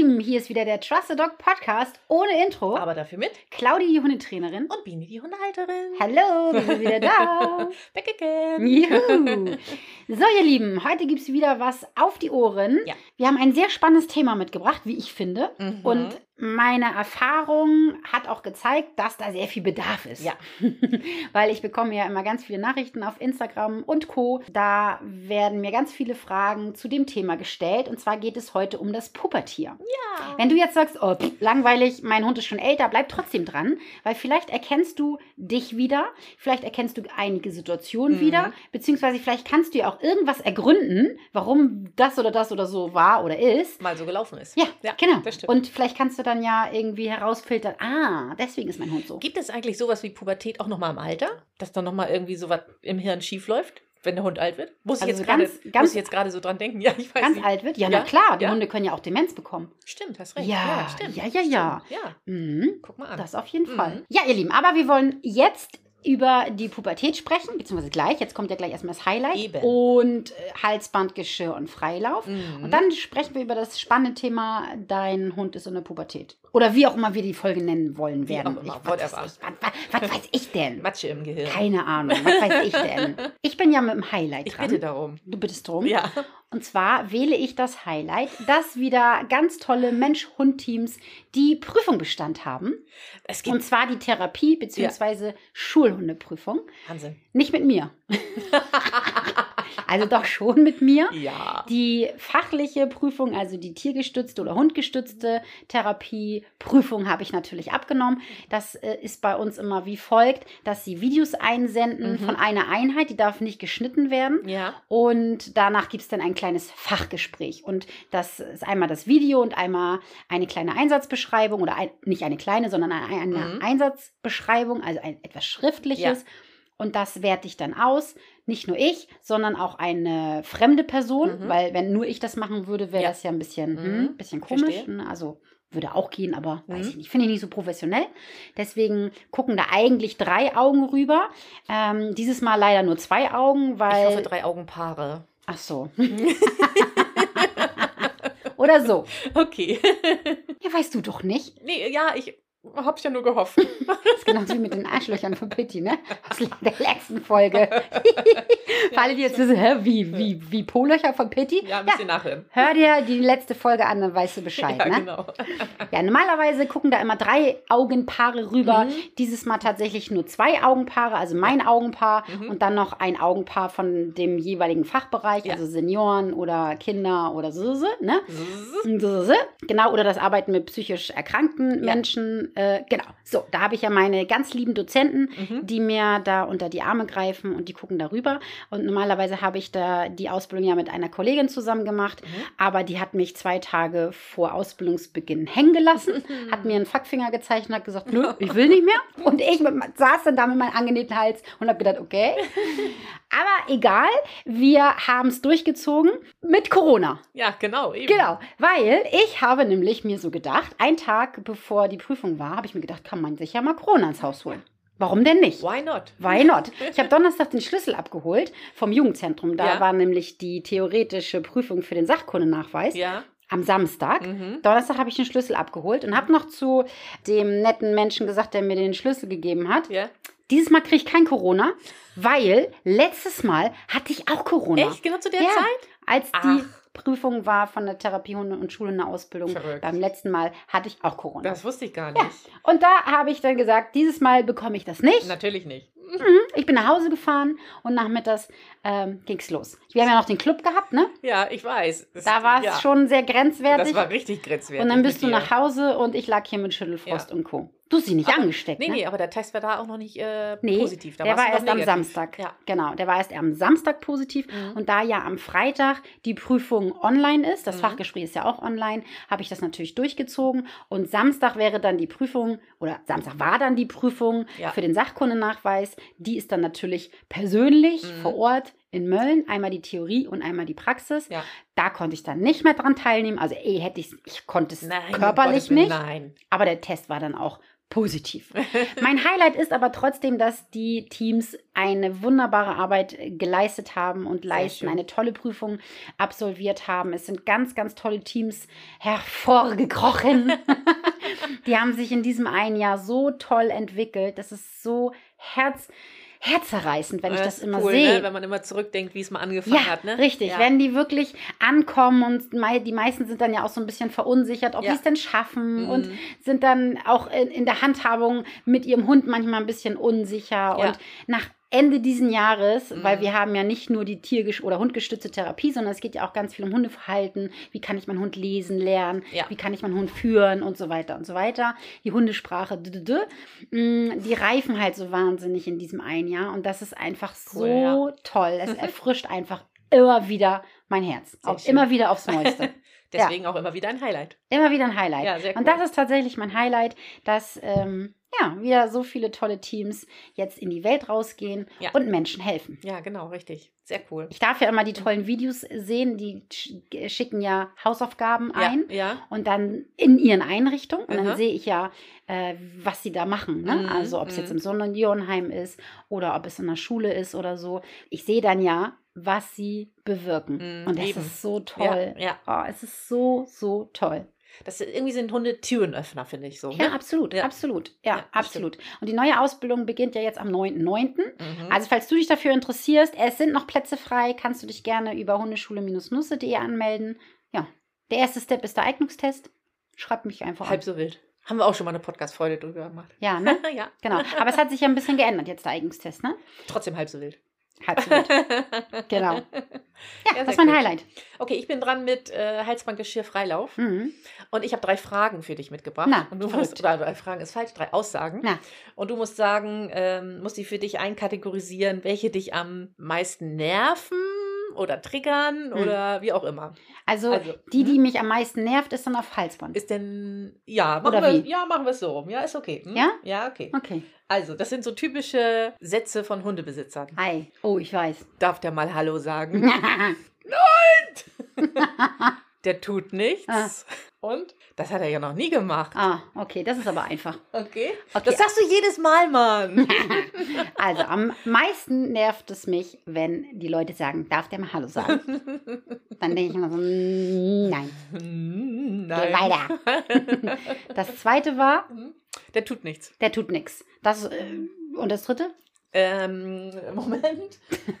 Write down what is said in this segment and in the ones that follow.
Lieben, hier ist wieder der Trust a Dog Podcast ohne Intro. Aber dafür mit Claudi, die Hundetrainerin. und Bini, die Hundehalterin. Hallo, wir sind wieder da. Back again. Juhu. So, ihr Lieben, heute gibt es wieder was auf die Ohren. Ja. Wir haben ein sehr spannendes Thema mitgebracht, wie ich finde. Mhm. Und meine Erfahrung hat auch gezeigt, dass da sehr viel Bedarf ist. Ja. Weil ich bekomme ja immer ganz viele Nachrichten auf Instagram und Co. Da werden mir ganz viele Fragen zu dem Thema gestellt. Und zwar geht es heute um das Pubertier. Ja. Wenn du jetzt sagst, oh, pff, langweilig, mein Hund ist schon älter, bleib trotzdem dran, weil vielleicht erkennst du dich wieder, vielleicht erkennst du einige Situationen Mhm. wieder, beziehungsweise vielleicht kannst du ja auch irgendwas ergründen, warum das oder das oder so war oder ist. Mal so gelaufen ist. Ja, Ja, genau. Und vielleicht kannst du dann ja irgendwie herausfiltern, ah, deswegen ist mein Hund so. Gibt es eigentlich sowas wie Pubertät auch nochmal im Alter? Dass dann nochmal irgendwie sowas im Hirn schief läuft, wenn der Hund alt wird? Muss ich Also jetzt gerade ganz- muss ganz- ich jetzt gerade so dran denken? Ja, ich weiß Ganz nicht. alt wird? Ja, Ja, na klar, die ja. Hunde können ja auch Demenz bekommen. Stimmt, hast recht. Ja, stimmt. ja, ja, ja. Stimmt. Ja, Mhm. guck mal an. Das auf jeden Mhm. Fall. Ja, ihr Lieben, aber wir wollen jetzt über die Pubertät sprechen, beziehungsweise gleich. Jetzt kommt ja gleich erstmal das Highlight. Eben. Und äh, Halsband, Geschirr und Freilauf. Mhm. Und dann sprechen wir über das spannende Thema, dein Hund ist in der Pubertät. Oder wie auch immer wir die Folge nennen wollen Wie werden. auch immer, ich, was, weiß ich, was, was, weiß ich denn? Matsche im Gehirn. Keine Ahnung, was weiß ich denn? Ich bin ja mit dem Highlight ich dran. bitte darum. Du bittest drum. Ja. Und zwar wähle ich das Highlight, dass wieder ganz tolle Mensch-Hund-Teams die Prüfung Bestand haben. Es Und gibt zwar die Therapie bzw. Schulhundeprüfung. Wahnsinn. Nicht mit mir. also doch schon mit mir. Ja. Die fachliche Prüfung, also die tiergestützte oder hundgestützte Therapieprüfung habe ich natürlich abgenommen. Das äh, ist bei uns immer wie folgt, dass sie Videos einsenden Mhm. von einer Einheit, die darf nicht geschnitten werden. Ja. Und danach gibt es dann ein kleines Fachgespräch. Und das ist einmal das Video und einmal eine kleine Einsatzbeschreibung oder ein, nicht eine kleine, sondern eine, eine Mhm. Einsatzbeschreibung, also ein etwas Schriftliches. Und das werte ich dann aus. Nicht nur ich, sondern auch eine fremde Person, Mhm. weil wenn nur ich das machen würde, wäre Ja. das ja ein bisschen, Mhm. hm, bisschen komisch. Ne? Also würde auch gehen, aber weiß Mhm. ich nicht. Finde ich nicht so professionell. Deswegen gucken da eigentlich drei Augen rüber. Ähm, dieses Mal leider nur zwei Augen, weil. Ich hoffe, drei Augenpaare. Ach so. Oder so. Okay. Ja, weißt du doch nicht. nee, ja, ich hab's ja nur gehofft. Das ist genauso wie mit den Arschlöchern von Pitti, ne? Aus der letzten Folge. Für alle, die jetzt wissen, hä, wie, wie, wie Po-Löcher von Pitti? Ja, müsst ihr nachhören. Hör dir die letzte Folge an, dann weißt du Bescheid, Ja, ne? genau. Ja, normalerweise gucken da immer drei Augenpaare rüber. Mhm. Dieses Mal tatsächlich nur zwei Augenpaare, also mein Augenpaar Mhm. und dann noch ein Augenpaar von dem jeweiligen Fachbereich, Ja. also Senioren oder Kinder oder so, so ne? Zzz. Genau, oder das Arbeiten mit psychisch erkrankten Ja. Äh, genau. So, da habe ich ja meine ganz lieben Dozenten, Mhm. die mir da unter die Arme greifen und die gucken darüber. Und normalerweise habe ich da die Ausbildung ja mit einer Kollegin zusammen gemacht, Mhm. aber die hat mich zwei Tage vor Ausbildungsbeginn hängen gelassen, hat mir einen Fackfinger gezeigt und hat gesagt, nö, ich will nicht mehr. Und ich mit, saß dann da mit meinem angenähten Hals und habe gedacht, okay. Aber egal, wir haben es durchgezogen mit Corona. Ja, genau. Eben. Genau, weil ich habe nämlich mir so gedacht, einen Tag bevor die Prüfung war, habe ich mir gedacht, kann man sich ja mal Corona ins Haus holen. Warum denn nicht? Why not? Why not? Ich habe Donnerstag den Schlüssel abgeholt vom Jugendzentrum. Da Ja. war nämlich die theoretische Prüfung für den Sachkundenachweis Ja. am Samstag. Mhm. Donnerstag habe ich den Schlüssel abgeholt und habe noch zu dem netten Menschen gesagt, der mir den Schlüssel gegeben hat. Ja. Dieses Mal kriege ich kein Corona, weil letztes Mal hatte ich auch Corona. Echt? Genau zu der Ja. Zeit? Als die Ach. Prüfung war von der Therapiehunde- und Schulhundeausbildung. Verrückt. Beim letzten Mal hatte ich auch Corona. Das wusste ich gar nicht. Und da habe ich dann gesagt, dieses Mal bekomme ich das nicht. Natürlich nicht. Ich bin nach Hause gefahren und nachmittags ähm, ging es los. Wir haben ja noch den Club gehabt, ne? Ja, ich weiß. Das- Da war es ja. schon sehr grenzwertig. Das war richtig grenzwertig. und dann bist du dir. nach Hause und ich lag hier mit Schüttelfrost Ja. und Co. Du hast sie nicht Aber- angesteckt, Nee, ne? nee, aber der Test war da auch noch nicht äh, Nee, positiv. Da der war erst noch am negativ. Samstag. Ja. Genau, der war erst am Samstag positiv. Mhm. Und da ja am Freitag die Prüfung online ist, das Mhm. Fachgespräch ist ja auch online, habe ich das natürlich durchgezogen. Und Samstag wäre dann die Prüfung, oder Samstag war dann die Prüfung Ja. für den Sachkundenachweis. Die ist dann natürlich persönlich Mhm. vor Ort in Mölln. Einmal die Theorie und einmal die Praxis. Ja. Da konnte ich dann nicht mehr dran teilnehmen. Also eh hätte ich ich konnte es Nein, körperlich Willen, nicht. Nein. Aber der Test war dann auch positiv. mein Highlight ist aber trotzdem, dass die Teams eine wunderbare Arbeit geleistet haben und leisten, eine tolle Prüfung absolviert haben. Es sind ganz, ganz tolle Teams hervorgekrochen. die haben sich in diesem einen Jahr so toll entwickelt. Das ist so herz herzerreißend, wenn das ich das immer cool, sehe. Ne? Wenn man immer zurückdenkt, wie es mal angefangen ja, hat. Ne? Richtig, ja. wenn die wirklich ankommen und die meisten sind dann ja auch so ein bisschen verunsichert, ob ja. die es denn schaffen mhm. und sind dann auch in, in, der Handhabung mit ihrem Hund manchmal ein bisschen unsicher. Ja. Und nach Ende diesen Jahres, mhm. weil wir haben ja nicht nur die Tier- oder hundgestützte Therapie, sondern es geht ja auch ganz viel um Hundeverhalten. Wie kann ich meinen Hund lesen, lernen? Ja. Wie kann ich meinen Hund führen und so weiter und so weiter. Die Hundesprache, mm, die reifen halt so wahnsinnig in diesem einen Jahr und das ist einfach cool, so ja. toll. Es erfrischt einfach immer wieder mein Herz. Sehr auch schön. immer wieder aufs Neueste. Deswegen ja. auch immer wieder ein Highlight. Immer wieder ein Highlight. Ja, sehr cool. Und das ist tatsächlich mein Highlight, dass ähm, ja, wieder so viele tolle Teams jetzt in die Welt rausgehen ja. und Menschen helfen. Ja, genau, richtig. Sehr cool. Ich darf ja immer die tollen Videos sehen, die schicken ja Hausaufgaben ein ja, und dann in ihren Einrichtungen. Und dann sehe ich ja, äh, was sie da machen. Ne? Mhm, also ob es jetzt mhm. im Sonnenionheim ist oder ob es in der Schule ist oder so. Ich sehe dann ja, was sie bewirken. Mm, und das eben. ist so toll. Ja, ja. Oh, es ist so, so toll. Das irgendwie sind Hunde Türenöffner, finde ich so. Ja, ne? absolut, ja. absolut. Ja, ja absolut. Und die neue Ausbildung beginnt ja jetzt am 9.9. Mhm. Also, falls du dich dafür interessierst, es sind noch Plätze frei, kannst du dich gerne über hundeschule-nusse.de anmelden. Ja, der erste Step ist der Eignungstest. Schreib mich einfach Halb an. so wild. Haben wir auch schon mal eine Podcast-Freude drüber gemacht. Ja, ne? ja. Genau. Aber es hat sich ja ein bisschen geändert jetzt, der Eignungstest, ne? Trotzdem halb so wild. Wild. genau. Ja, ja das war ein Highlight. Okay, ich bin dran mit äh, Halsbandgeschirr Freilauf. Mhm. Und ich habe drei Fragen für dich mitgebracht. Na, und du musst, oder drei Fragen ist falsch, drei Aussagen. Na. Und du musst sagen, ähm, musst die für dich einkategorisieren, welche dich am meisten nerven oder triggern hm. oder wie auch immer. Also, also die, die hm? mich am meisten nervt, ist dann auf Halsband. Ist denn, ja, machen oder wir, wie? Ja, machen wir es so rum. Ja, ist okay. Hm? Ja? Ja, okay. Okay. Also, das sind so typische Sätze von Hundebesitzern. Hi. Oh, ich weiß. Darf der mal Hallo sagen? Nein! der tut nichts. Ah. Und das hat er ja noch nie gemacht. Ah, okay, das ist aber einfach. Okay. okay. Das sagst du jedes Mal, Mann. also, am meisten nervt es mich, wenn die Leute sagen, darf der mal Hallo sagen? Dann denke ich immer so, nein. Nein. Geh weiter. Das zweite war. Der tut nichts. Der tut nichts. Das, äh, und das dritte? Ähm, Moment.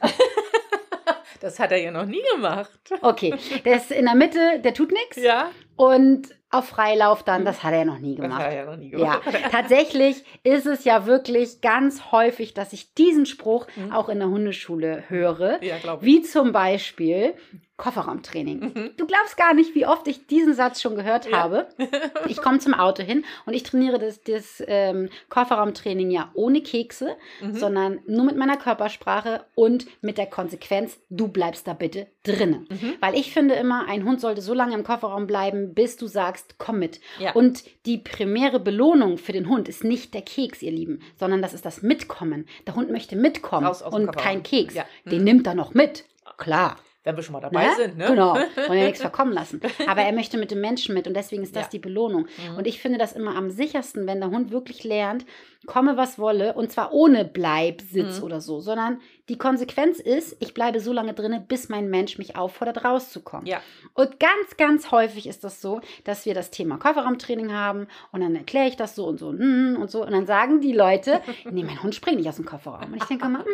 Das hat er ja noch nie gemacht. Okay, der ist in der Mitte, der tut nichts. Ja. Und auf Freilauf dann, das hat er ja noch nie gemacht. Das hat er ja noch nie gemacht. Ja, tatsächlich ist es ja wirklich ganz häufig, dass ich diesen Spruch mhm. auch in der Hundeschule höre. Ja, glaube ich. Wie zum Beispiel, Kofferraumtraining. Mhm. Du glaubst gar nicht, wie oft ich diesen Satz schon gehört ja. habe. Ich komme zum Auto hin und ich trainiere das, das ähm, Kofferraumtraining ja ohne Kekse, mhm. sondern nur mit meiner Körpersprache und mit der Konsequenz, du bleibst da bitte drinnen. Mhm. Weil ich finde immer, ein Hund sollte so lange im Kofferraum bleiben, bis du sagst, komm mit. Ja. Und die primäre Belohnung für den Hund ist nicht der Keks, ihr Lieben, sondern das ist das Mitkommen. Der Hund möchte mitkommen und kein Keks. Ja. Den mhm. nimmt er noch mit. Klar wenn wir schon mal dabei ne? sind. Ne? Genau, wollen ja nichts verkommen lassen. Aber er möchte mit dem Menschen mit und deswegen ist das ja. die Belohnung. Mhm. Und ich finde das immer am sichersten, wenn der Hund wirklich lernt, komme was wolle und zwar ohne Bleibsitz mhm. oder so, sondern die Konsequenz ist, ich bleibe so lange drinne, bis mein Mensch mich auffordert, rauszukommen. Ja. Und ganz, ganz häufig ist das so, dass wir das Thema Kofferraumtraining haben und dann erkläre ich das so und so und, und so und dann sagen die Leute, nee, mein Hund springt nicht aus dem Kofferraum. Und ich denke immer, hm,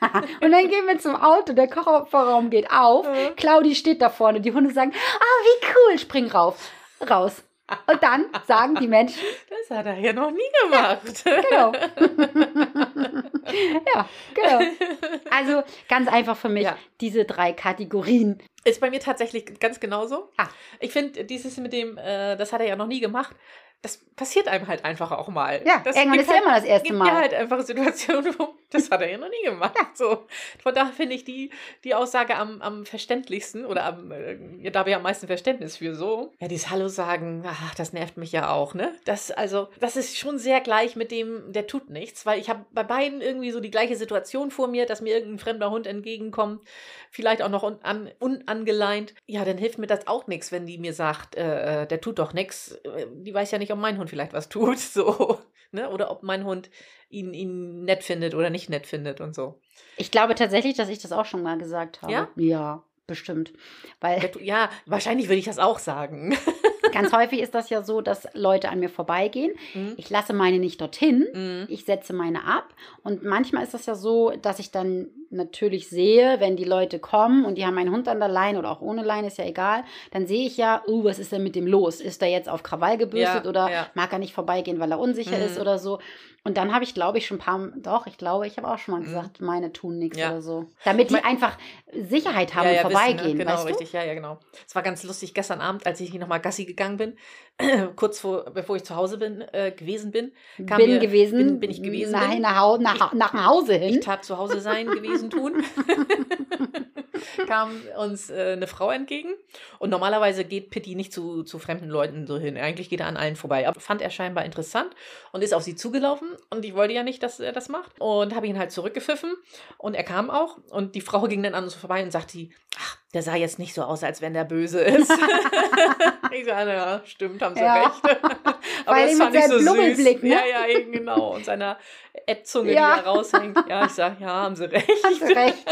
genau. und dann gehen wir zum Auto, der Kofferraum geht auf, Claudi steht da vorne, die Hunde sagen, ah, wie cool, spring rauf, raus. Und dann sagen die Menschen. Das hat er ja noch nie gemacht. Ja, genau. ja, genau. Also ganz einfach für mich ja. diese drei Kategorien. Ist bei mir tatsächlich ganz genauso. Ah. Ich finde, dieses mit dem, äh, das hat er ja noch nie gemacht, das passiert einem halt einfach auch mal. Ja, das irgendwann ist ja halt, immer das erste Mal. Ja, halt einfach Situationen, wo das hat er ja noch nie gemacht. Ja. So. Von daher finde ich die, die Aussage am, am verständlichsten oder am, äh, da habe ich am meisten Verständnis für so. Ja, dieses Hallo sagen, ach, das nervt mich ja auch, ne? Das, also, das ist schon sehr gleich mit dem, der tut nichts, weil ich habe bei beiden irgendwie so die gleiche Situation vor mir, dass mir irgendein fremder Hund entgegenkommt, vielleicht auch noch un, unangeleint. Ja, dann hilft mir das auch nichts, wenn die mir sagt, äh, äh der tut doch nichts. Die weiß ja nicht, nicht, ob mein Hund vielleicht was tut, so, ne? Oder ob mein Hund ihn, ihn nett findet oder nicht nett findet und so. Ich glaube tatsächlich, dass ich das auch schon mal gesagt habe. Ja? Ja, bestimmt. Weil Ja, wahrscheinlich würde ich das auch sagen. ganz häufig ist das ja so, dass Leute an mir vorbeigehen. Mhm. Ich lasse meine nicht dorthin. Mhm. Ich setze meine ab. Und manchmal ist das ja so, dass ich dann natürlich sehe, wenn die Leute kommen und die haben einen Hund an der Leine oder auch ohne Leine, ist ja egal, dann sehe ich ja, uh, was ist denn mit dem los? Ist er jetzt auf Krawall gebürstet Ja, oder ja. mag er nicht vorbeigehen, weil er unsicher Mhm. ist oder so? Und dann habe ich, glaube ich, schon ein paar, doch, ich glaube, ich habe auch schon mal Mhm. gesagt, meine tun nichts Ja. oder so. Damit die Mein- einfach Sicherheit haben ja, und ja, vorbeigehen, wissen, ne? Genau, weißt richtig, ja, ja, genau. Es war ganz lustig gestern Abend, als ich nochmal Gassi gegangen bin, kurz vor, bevor ich zu Hause bin, äh, gewesen bin. du? kam Bin mir- gewesen. Bin, bin ich gewesen. Nach, bin. nach, nach, nach Hause Ich hin. tat zu Hause sein gewesen tun. kam uns äh, eine Frau entgegen. Und normalerweise geht Pitti nicht zu, zu fremden Leuten so hin. Eigentlich geht er an allen vorbei. Aber fand er scheinbar interessant und ist auf sie zugelaufen. Und ich wollte ja nicht, dass er das macht. Und habe ihn halt zurückgepfiffen. Und er kam auch. Und die Frau ging dann an uns vorbei und sagte, der sah jetzt nicht so aus, als wenn der böse ist. ich sage, ja, stimmt, haben sie Ja. recht. Aber Weil das fand mit ich so seinem süß. Ne? Ja, ja, eben genau. Und seiner Ättzunge, Ja. die da raushängt. Ja, ich sage, ja, haben sie recht. Hast du recht.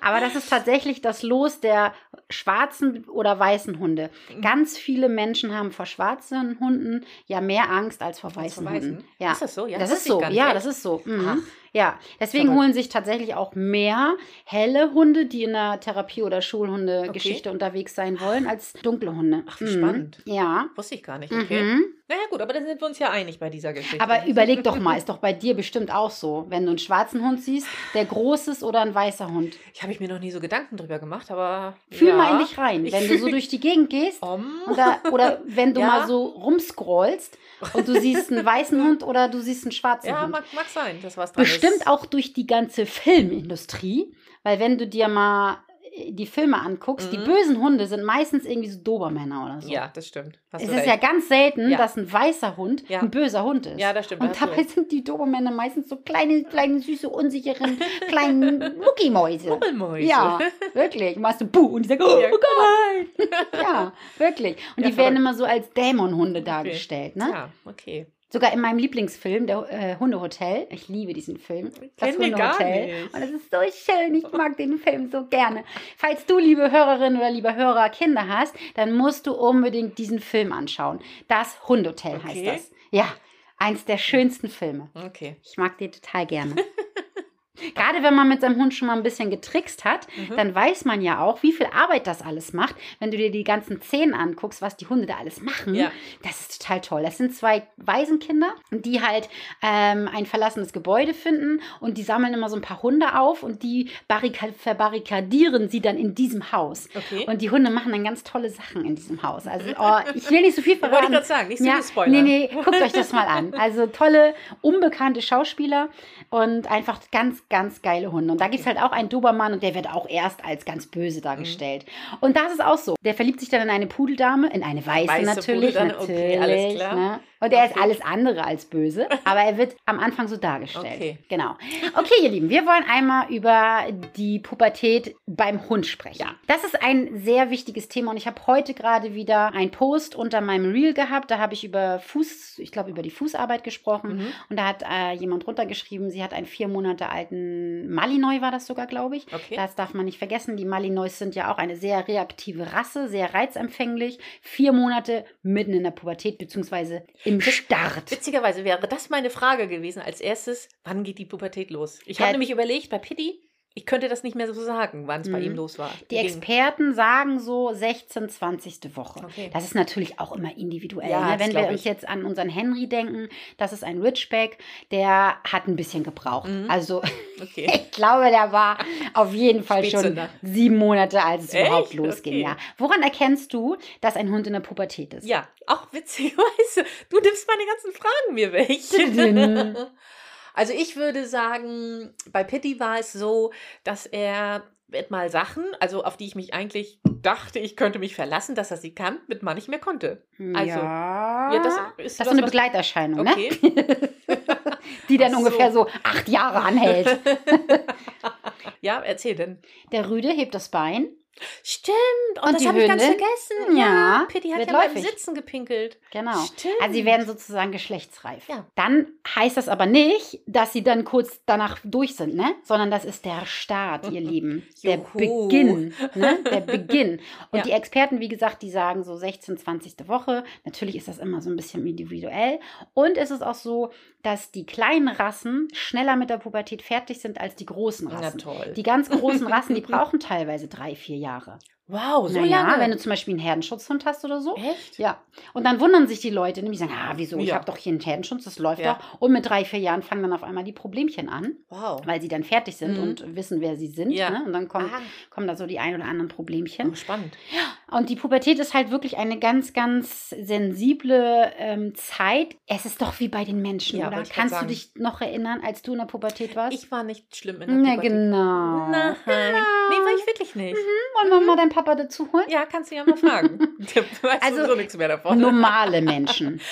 Aber das ist tatsächlich das Los der schwarzen oder weißen Hunde. Ganz viele Menschen haben vor schwarzen Hunden ja mehr Angst als vor Als weißen vor weißen? Hunden. Ja. Ist das so? Ja, das das ist so. Ja, das ist so. Mhm. Ja, deswegen holen sich tatsächlich auch mehr helle Hunde, die in der Therapie- oder Schulhunde-Geschichte unterwegs sein wollen, als dunkle Hunde. Ach, wie Mhm. spannend. Ja. Wusste ich gar nicht. Okay. Mhm. Naja, gut, aber dann sind wir uns ja einig bei dieser Geschichte. Aber überleg doch mal, ist doch bei dir bestimmt auch so, wenn du einen schwarzen Hund siehst, der groß ist oder ein weißer Hund. ich habe ich mir noch nie so Gedanken drüber gemacht, aber. Fühl ja. mal in dich rein. Ich Wenn du so durch die Gegend gehst da, oder wenn du Ja. mal so rumscrollst und du siehst einen weißen Hund oder du siehst einen schwarzen Ja, Hund. mag, mag sein, dass was dran Bestimmt ist. auch durch die ganze Filmindustrie, weil wenn du dir mal die Filme anguckst, die Mhm. bösen Hunde sind meistens irgendwie so Dobermänner oder so. Ja, das stimmt. Hast Es ist recht. ja ganz selten, Ja. dass ein weißer Hund Ja. ein böser Hund ist. Ja, das stimmt, Und dabei sind die Dobermänner meistens so kleine, kleine, süße, unsicheren, kleinen Muckimäuse. Rubbelmäuse. Ja, wirklich. Machst du Puh und die sagen, oh, Ja, oh Gott. Ja, wirklich. Und die werden verrückt. immer so als Dämonhunde dargestellt, ne? Ja, okay. Sogar in meinem Lieblingsfilm, der äh, Hundehotel. Ich liebe diesen Film. gar nicht. Und es ist so schön. Ich mag den Film so gerne. Falls du, liebe Hörerin oder lieber Hörer, Kinder hast, dann musst du unbedingt diesen Film anschauen. Das Hundehotel heißt Okay. das. Ja, eins der schönsten Filme. Okay. Ich mag den total gerne. Gerade wenn man mit seinem Hund schon mal ein bisschen getrickst hat, Mhm. dann weiß man ja auch, wie viel Arbeit das alles macht. Wenn du dir die ganzen Szenen anguckst, was die Hunde da alles machen, Ja. das ist total toll. Das sind zwei Waisenkinder, die halt ähm, ein verlassenes Gebäude finden und die sammeln immer so ein paar Hunde auf und die barrika- verbarrikadieren sie dann in diesem Haus. Okay. Und die Hunde machen dann ganz tolle Sachen in diesem Haus. Also, oh, ich will nicht so viel Wollte ich verraten. gerade sagen, nicht so Ja, viel Spoiler. nee, nee, guckt euch das mal an. Also tolle, unbekannte Schauspieler und einfach ganz, ganz geile Hunde. Und da gibt es halt auch einen Dobermann und der wird auch erst als ganz böse dargestellt. Und das ist auch so. Der verliebt sich dann in eine Pudeldame, in eine weiße, Weiße natürlich. Pudeldame, natürlich okay, alles klar. Ne? Und er ist Okay. alles andere als böse, aber er wird am Anfang so dargestellt. Okay. Genau. Okay, ihr Lieben, wir wollen einmal über die Pubertät beim Hund sprechen. Ja. Das ist ein sehr wichtiges Thema und ich habe heute gerade wieder einen Post unter meinem Reel gehabt. Da habe ich über Fuß, ich glaube über die Fußarbeit gesprochen Mhm. und da hat äh, jemand runtergeschrieben, sie hat einen vier Monate alten Malinois, war das sogar, glaube ich. Okay. Das darf man nicht vergessen. Die Malinois sind ja auch eine sehr reaktive Rasse, sehr reizempfänglich. Vier Monate mitten in der Pubertät beziehungsweise im Start. Witzigerweise wäre das meine Frage gewesen als erstes, wann geht die Pubertät los? Ich Ja. habe nämlich überlegt, bei Pitti, ich könnte das nicht mehr so sagen, wann es bei Mhm. ihm los war. Die Experten sagen so 16, 20. Woche. Okay. Das ist natürlich auch immer individuell. Ja, ne? Wenn wir glaub uns ich. jetzt an unseren Henry denken, das ist ein Ridgeback, der hat ein bisschen gebraucht. Mhm. Also Okay. ich glaube, der war auf jeden Fall schon sieben Monate, als es Echt? überhaupt losging. Okay. Ja. Woran erkennst du, dass ein Hund in der Pubertät ist? Ja, auch witzigerweise. Du nimmst meine ganzen Fragen mir weg. Also ich würde sagen, bei Pitti war es so, dass er mit mal Sachen, also auf die ich mich eigentlich dachte, ich könnte mich verlassen, dass er sie kann, mit mal nicht mehr konnte. Also, ja, ja, das das ist ist was, so eine Begleiterscheinung, Okay. ne? die dann so. ungefähr so acht Jahre anhält. Ja, erzähl denn. Der Rüde hebt das Bein Stimmt. Und, Und das habe ich ganz vergessen. Ja, Pitti hat ja beim läufig. Sitzen gepinkelt. Genau. Stimmt. Also sie werden sozusagen geschlechtsreif. Ja. Dann heißt das aber nicht, dass sie dann kurz danach durch sind, ne? Sondern das ist der Start, ihr Lieben. Der. Beginn, ne? Der Beginn. Und Ja. die Experten, wie gesagt, die sagen so 16, 20. Woche. Natürlich ist das immer so ein bisschen individuell. Und es ist auch so, dass die kleinen Rassen schneller mit der Pubertät fertig sind als die großen Na Rassen. toll. Die ganz großen Rassen, die brauchen teilweise drei, vier Jahre. Wow, so naja, lange. wenn du zum Beispiel einen Herdenschutzhund hast oder so. Echt? Ja, und dann wundern sich die Leute, nämlich sagen, ah, wieso, ich Ja. habe doch hier einen Herdenschutz, das läuft Ja. doch. Und mit drei, vier Jahren fangen dann auf einmal die Problemchen an, Wow. weil sie dann fertig sind Mhm. und wissen, wer sie sind. Ja. Ne? Und dann kommen, kommen da so die ein oder anderen Problemchen. Oh, spannend. Und die Pubertät ist halt wirklich eine ganz, ganz sensible ähm, Zeit. Es ist doch wie bei den Menschen, Ja, oder? Kannst du sagen. dich noch erinnern, als du in der Pubertät warst? Ich war nicht schlimm in der Na, Pubertät. genau. Nein. Nee, war ich wirklich nicht. Wollen wir mal deinen Papa dazu holen? Ja, kannst du ja mal fragen. Der weiß Also, sowieso nichts mehr davon. Normale Menschen.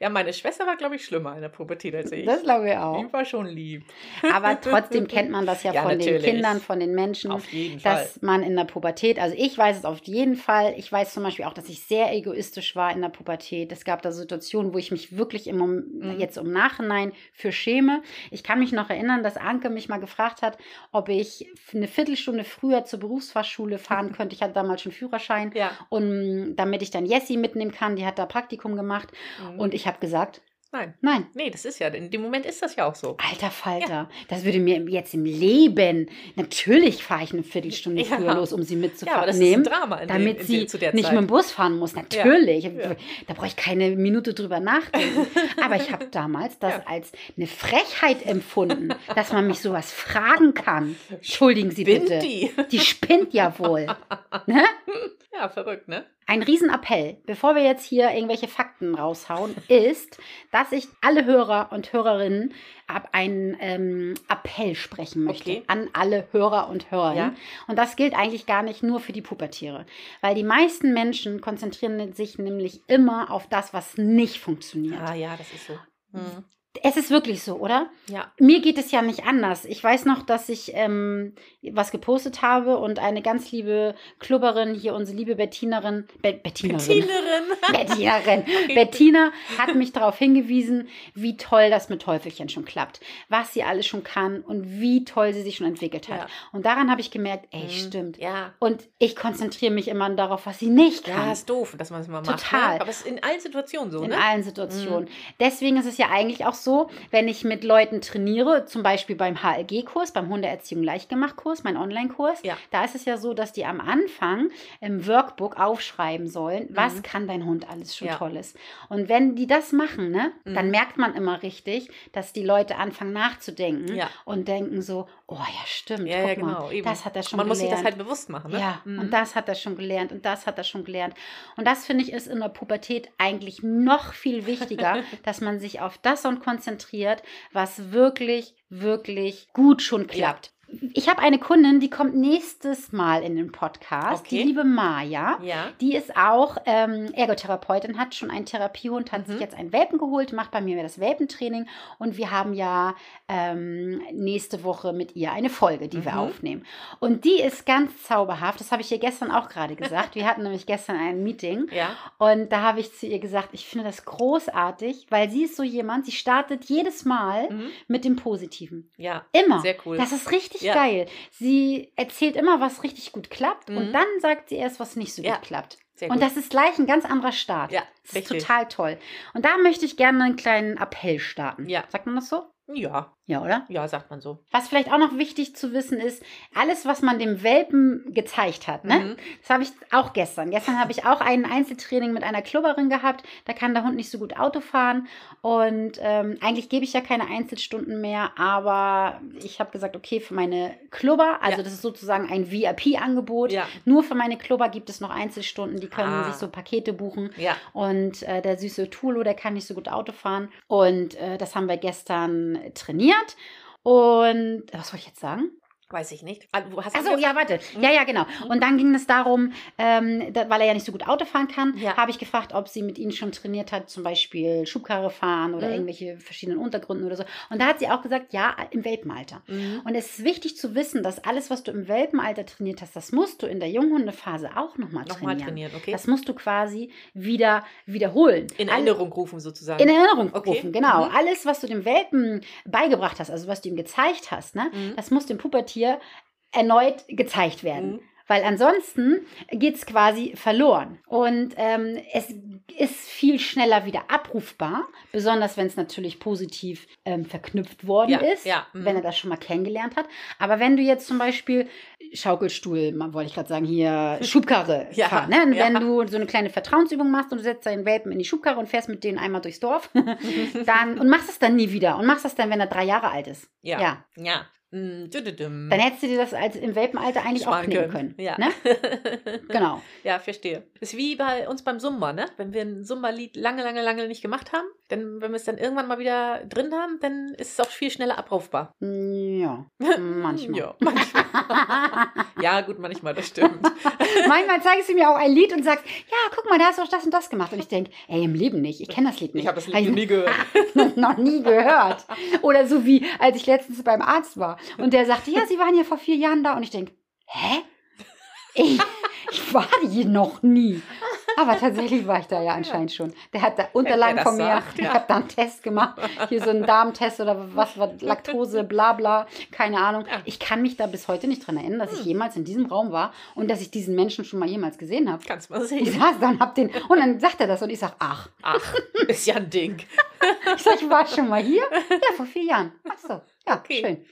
Ja, meine Schwester war, glaube ich, schlimmer in der Pubertät als ich. Das glaube ich auch. Die war schon lieb. Aber trotzdem kennt man das ja, Ja, von den natürlich. Kindern, von den Menschen, Auf jeden Fall. dass man in der Pubertät, also ich weiß es auf jeden Fall, ich weiß zum Beispiel auch, dass ich sehr egoistisch war in der Pubertät. Es gab da Situationen, wo ich mich wirklich im, Mhm. jetzt im Nachhinein für schäme. Ich kann mich noch erinnern, dass Anke mich mal gefragt hat, ob ich eine Viertelstunde früher zur Berufsfachschule fahren könnte. Ich hatte damals schon Führerschein. Ja. Und damit ich dann Jessie mitnehmen kann, die hat da Praktikum gemacht. Mhm. Und ich habe gesagt, Nein. nein, Nee, das ist ja, in dem Moment ist das ja auch so. Alter Falter, das würde mir jetzt im Leben. Natürlich fahre ich eine Viertelstunde Ja. früher los, um sie Ja, aber das ist ein. Drama in damit dem, in sie dem, zu der nicht Zeit. mit dem Bus fahren muss. Natürlich. Ja. Da brauche ich keine Minute drüber nachdenken. Aber ich habe damals das Ja. als eine Frechheit empfunden, dass man mich sowas fragen kann. Entschuldigen Sie Spinnt bitte. die? Die spinnt ja wohl. Ne? Ja, verrückt, ne? Ein Riesenappell, bevor wir jetzt hier irgendwelche Fakten raushauen, ist, dass ich alle Hörer und Hörerinnen ab einen ähm, Appell sprechen möchte Okay. an alle Hörer und Hörerinnen. Ja. Und das gilt eigentlich gar nicht nur für die Pubertiere, weil die meisten Menschen konzentrieren sich nämlich immer auf das, was nicht funktioniert. Ah ja, das ist so. Mhm. Es ist wirklich so, oder? Ja. Mir geht es ja nicht anders. Ich weiß noch, dass ich ähm, was gepostet habe und eine ganz liebe Klubberin, hier unsere liebe Bettinerin, Be Bettinerin, Bettinerin. Bettinerin, Bettina hat mich darauf hingewiesen, wie toll das mit Teufelchen schon klappt, was sie alles schon kann und wie toll sie sich schon entwickelt hat. Ja. Und daran habe ich gemerkt, ey, Mhm. stimmt. Ja. Und ich konzentriere mich immer darauf, was sie nicht kann. Ja, ist doof, dass man es mal macht. Total. Ne? Aber es ist in allen Situationen so, In ne? allen Situationen. Deswegen ist es ja eigentlich auch so, wenn ich mit Leuten trainiere, zum Beispiel beim HLG-Kurs, beim Hundeerziehung Leichtgemacht-Kurs, mein Online-Kurs, Ja. da ist es ja so, dass die am Anfang im Workbook aufschreiben sollen, was Mhm. kann dein Hund alles schon Ja. Tolles. Und wenn die das machen, ne, dann Mhm. merkt man immer richtig, dass die Leute anfangen nachzudenken Ja. und denken so, oh ja, stimmt, Ja, guck genau. mal, Eben. das hat er schon Man muss sich gelernt. das halt bewusst machen, ne? Ja, Mhm. und das hat er schon gelernt und das hat er schon gelernt. Und das finde ich ist in der Pubertät eigentlich noch viel wichtiger, dass man sich auf das und konzentriert, was wirklich, wirklich gut schon klappt. Ich habe eine Kundin, die kommt nächstes Mal in den Podcast, die Okay. liebe Maja. Ja. Die ist auch ähm, Ergotherapeutin, hat schon einen Therapiehund, hat sich Mhm. jetzt einen Welpen geholt, macht bei mir das Welpentraining und wir haben ja ähm, nächste Woche mit ihr eine Folge, die wir Mhm. aufnehmen. Und die ist ganz zauberhaft, das habe ich ihr gestern auch gerade gesagt. Wir hatten nämlich gestern ein Meeting Ja. und da habe ich zu ihr gesagt, ich finde das großartig, weil sie ist so jemand, sie startet jedes Mal Mhm. mit dem Positiven. Ja. Immer. Sehr cool. Das ist richtig Ja. geil. Sie erzählt immer, was richtig gut klappt Mhm. und dann sagt sie erst, was nicht so Ja. gut klappt. Sehr Und gut. das ist gleich ein ganz anderer Start. Ja, das ist richtig. total toll. Und da möchte ich gerne einen kleinen Appell starten. Ja. Sagt man das so? Ja. Ja, oder? Ja, sagt man so. Was vielleicht auch noch wichtig zu wissen ist, alles, was man dem Welpen gezeigt hat, ne? Mhm. Das habe ich auch gestern. Gestern habe ich auch ein Einzeltraining mit einer Klubberin gehabt. Da kann der Hund nicht so gut Auto fahren. Und ähm, eigentlich gebe ich ja keine Einzelstunden mehr, aber ich habe gesagt, okay, für meine Klubber, also Ja. das ist sozusagen ein VIP-Angebot. Ja. Nur für meine Klubber gibt es noch Einzelstunden, die können Ah. sich so Pakete buchen. Ja. Und äh, der süße Tulo, der kann nicht so gut Auto fahren. Und äh, das haben wir gestern trainiert. Und was wollte ich jetzt sagen? Weiß ich nicht. Ah, du hast Achso, ja, warte. Ja, ja, genau. Und dann ging es darum, ähm, da, weil er ja nicht so gut Auto fahren kann, Ja. habe ich gefragt, ob sie mit ihm schon trainiert hat, zum Beispiel Schubkarre fahren oder Mhm. irgendwelche verschiedenen Untergründen oder so. Und da hat sie auch gesagt, ja, im Welpenalter. Mhm. Und es ist wichtig zu wissen, dass alles, was du im Welpenalter trainiert hast, das musst du in der Junghundephase auch nochmal trainieren. Nochmal trainieren, okay. Das musst du quasi wieder wiederholen. in Erinnerung rufen sozusagen. in Erinnerung Okay. rufen, genau. Mhm. Alles, was du dem Welpen beigebracht hast, also was du ihm gezeigt hast, ne, Mhm. das muss dem Pubertier erneut gezeigt werden. Mhm. Weil ansonsten geht es quasi verloren. Und ähm, es ist viel schneller wieder abrufbar, besonders wenn es natürlich positiv ähm, verknüpft worden Ja, ist, ja, mhm. wenn er das schon mal kennengelernt hat. Aber wenn du jetzt zum Beispiel Schaukelstuhl, wollte ich gerade sagen, hier Schubkarre Ja, fahren, ne? ja. wenn du so eine kleine Vertrauensübung machst und du setzt deinen Welpen in die Schubkarre und fährst mit denen einmal durchs Dorf, dann und machst es dann nie wieder und machst das dann, wenn er drei Jahre alt ist. Ja. Ja. Mm. Dann hättest du dir das als im Welpenalter eigentlich auch Sparen knicken können. Ja. Ne? Genau. ja, verstehe. Ist wie bei uns beim Zumba, ne? Wenn wir ein Zumba-Lied lange, lange, lange nicht gemacht haben, dann, wenn wir es dann irgendwann mal wieder drin haben, dann ist es auch viel schneller abrufbar. Ja, manchmal. Ja, manchmal. ja, gut, manchmal, das stimmt. Manchmal zeigst du mir auch ein Lied und sagst, ja, guck mal, da hast du doch das und das gemacht. Und ich denke, ey, im Leben nicht. Ich kenne das Lied nicht. Ich habe das Lied Hab noch nie gehört. noch nie gehört. Oder so wie, als ich letztens beim Arzt war und der sagte, ja, Sie waren ja vor vier Jahren da. Und ich denke, hä? Ich, ich war hier noch nie. Aber tatsächlich war ich da ja anscheinend schon. Der hat da Unterlagen von mir. sagt, Ich ja. habe da einen Test gemacht. Hier so einen Darmtest oder was war Laktose, bla bla. Keine Ahnung. Hm. Ich kann mich da bis heute nicht dran erinnern, dass ich jemals in diesem Raum war und dass ich diesen Menschen schon mal jemals gesehen habe. Kannst mal Ich sehen. saß da und hab den. Und dann sagt er das und ich sag, ach. Ach, ist ja ein Ding. Ich sag, ich war schon mal hier. Ja, vor vier Jahren. Ach so. Ja, Okay. schön.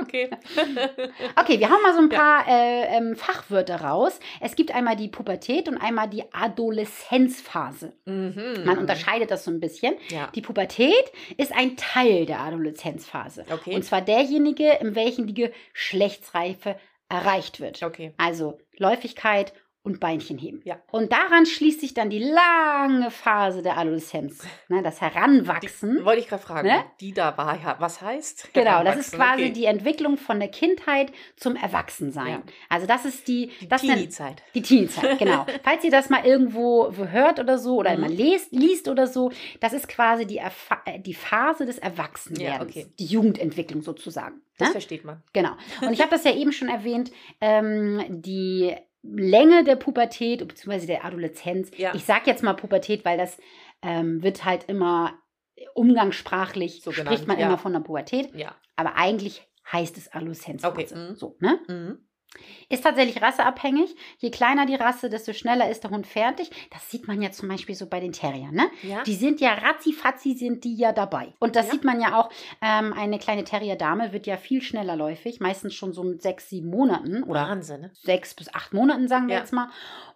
Okay. Okay, wir haben mal so ein paar äh, ähm, Fachwörter raus. Es gibt einmal die Pubertät und einmal die Adoleszenzphase. Mhm. Man unterscheidet das so ein bisschen. Ja. Die Pubertät ist ein Teil der Adoleszenzphase. Okay. Und zwar derjenige, in welchem die Geschlechtsreife erreicht wird. Okay. Also Läufigkeit und Beinchen heben. Ja. Und daran schließt sich dann die lange Phase der Adoleszenz, ne, das Heranwachsen. Wollte ich gerade fragen, Ne? die da war, ja, was heißt? Genau, das ist quasi okay. die Entwicklung von der Kindheit zum Erwachsensein. Ja. Also das ist die, die Teenie-Zeit. die Teenie-Zeit, genau. Falls ihr das mal irgendwo hört oder so oder Mhm. mal lest, liest oder so, das ist quasi die, Erfa äh, die Phase des Erwachsenwerdens, Ja, okay. die Jugendentwicklung sozusagen. Das ne? versteht man. Genau. Und ich habe das ja eben schon erwähnt, ähm, die Länge der Pubertät bzw. der Adoleszenz. Ja. Ich sage jetzt mal Pubertät, weil das ähm, wird halt immer umgangssprachlich, So spricht genannt, man ja. immer von der Pubertät, Ja. aber eigentlich heißt es Adoleszenzphase. Okay, mhm. So, ne? Mhm. Ist tatsächlich rasseabhängig. Je kleiner die Rasse, desto schneller ist der Hund fertig. Das sieht man ja zum Beispiel so bei den Terriern. Ne? Ja. Die sind ja ratzifatzi, sind die ja dabei. Und das Ja. sieht man ja auch, ähm, eine kleine Terrier-Dame wird ja viel schneller läufig, meistens schon so mit sechs, sieben Monaten oder Wahnsinn. Ne? sechs bis acht Monaten, sagen wir Ja. jetzt mal.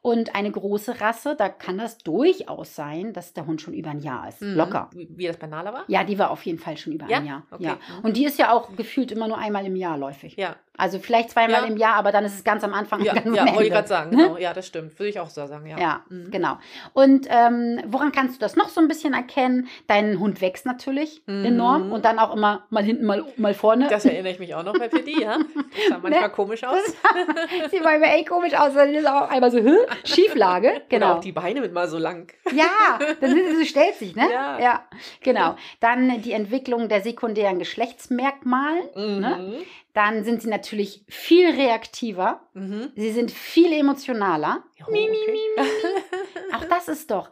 Und eine große Rasse, da kann das durchaus sein, dass der Hund schon über ein Jahr ist. Mhm. Locker. Wie, das bei Nala war? Ja, die war auf jeden Fall schon über ein Jahr. Okay. Ja. Mhm. Und die ist ja auch gefühlt immer nur einmal im Jahr läufig. Ja. Also vielleicht zweimal Ja. im Jahr, aber dann ist es ganz am Anfang Ja, ganz ja wollte ich gerade sagen. Ne? Genau. Ja, das stimmt. Würde ich auch so sagen. Ja. Ja, Mhm. genau. Und ähm, woran kannst du das noch so ein bisschen erkennen? Dein Hund wächst natürlich Mhm. enorm und dann auch immer mal hinten, mal, mal vorne. Das erinnere ich mich auch noch bei PD, ja. Das sah manchmal Ne? komisch aus. Sieht manchmal echt komisch aus, dann ist auch einmal so hä? Schieflage. Oder Genau. auch die Beine mit mal so lang. Ja, dann sind sie so stellt sich, ne? Ja. ja, genau. Dann die Entwicklung der sekundären Geschlechtsmerkmale. Ne? Dann sind sie natürlich viel reaktiver. Mhm. Sie sind viel emotionaler. Jo, okay. Auch das ist doch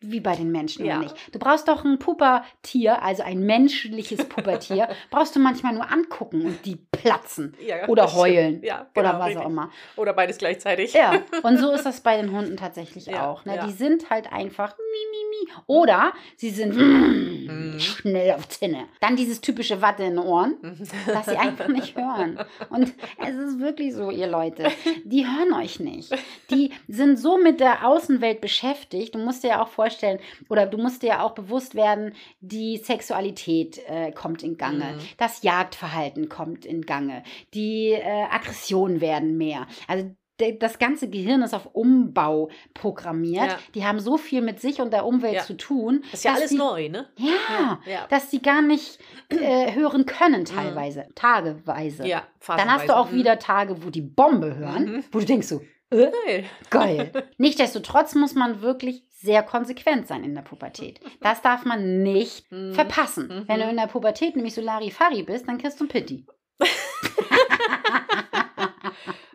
wie bei den Menschen, Ja. oder nicht? Du brauchst doch ein Pubertier, also ein menschliches Pubertier, brauchst du manchmal nur angucken und die platzen Ja, oder heulen Ja, oder genau, was richtig. auch immer. Oder beides gleichzeitig. Ja, und so ist das bei den Hunden tatsächlich auch. Ne? Die sind halt einfach mi, mi, mi. Oder sie sind Mhm. schnell auf Zinne. Dann dieses typische Watte in den Ohren, Mhm. dass sie einfach nicht hören. Und es ist wirklich so, ihr Leute, die hören euch nicht. Die sind so mit der Außenwelt beschäftigt. Du musst dir ja auch vorstellen, oder du musst dir ja auch bewusst werden, die Sexualität äh, kommt in Gange, Mhm. das Jagdverhalten kommt in Gange, die äh, Aggressionen werden mehr. Also das ganze Gehirn ist auf Umbau programmiert. Ja. Die haben so viel mit sich und der Umwelt Ja. zu tun. Das ist ja alles die, neu, ne? Ja, ja. dass die gar nicht äh, hören können teilweise, tageweise. Ja, Dann hast du auch phasenweise. wieder Tage, wo die Bombe hören, Mhm. wo du denkst so, Mhm. Geil. geil. Nichtsdestotrotz muss man wirklich sehr konsequent sein in der Pubertät. Das darf man nicht Mhm. verpassen. Mhm. Wenn du in der Pubertät nämlich so Larifari bist, dann kriegst du ein Pitti.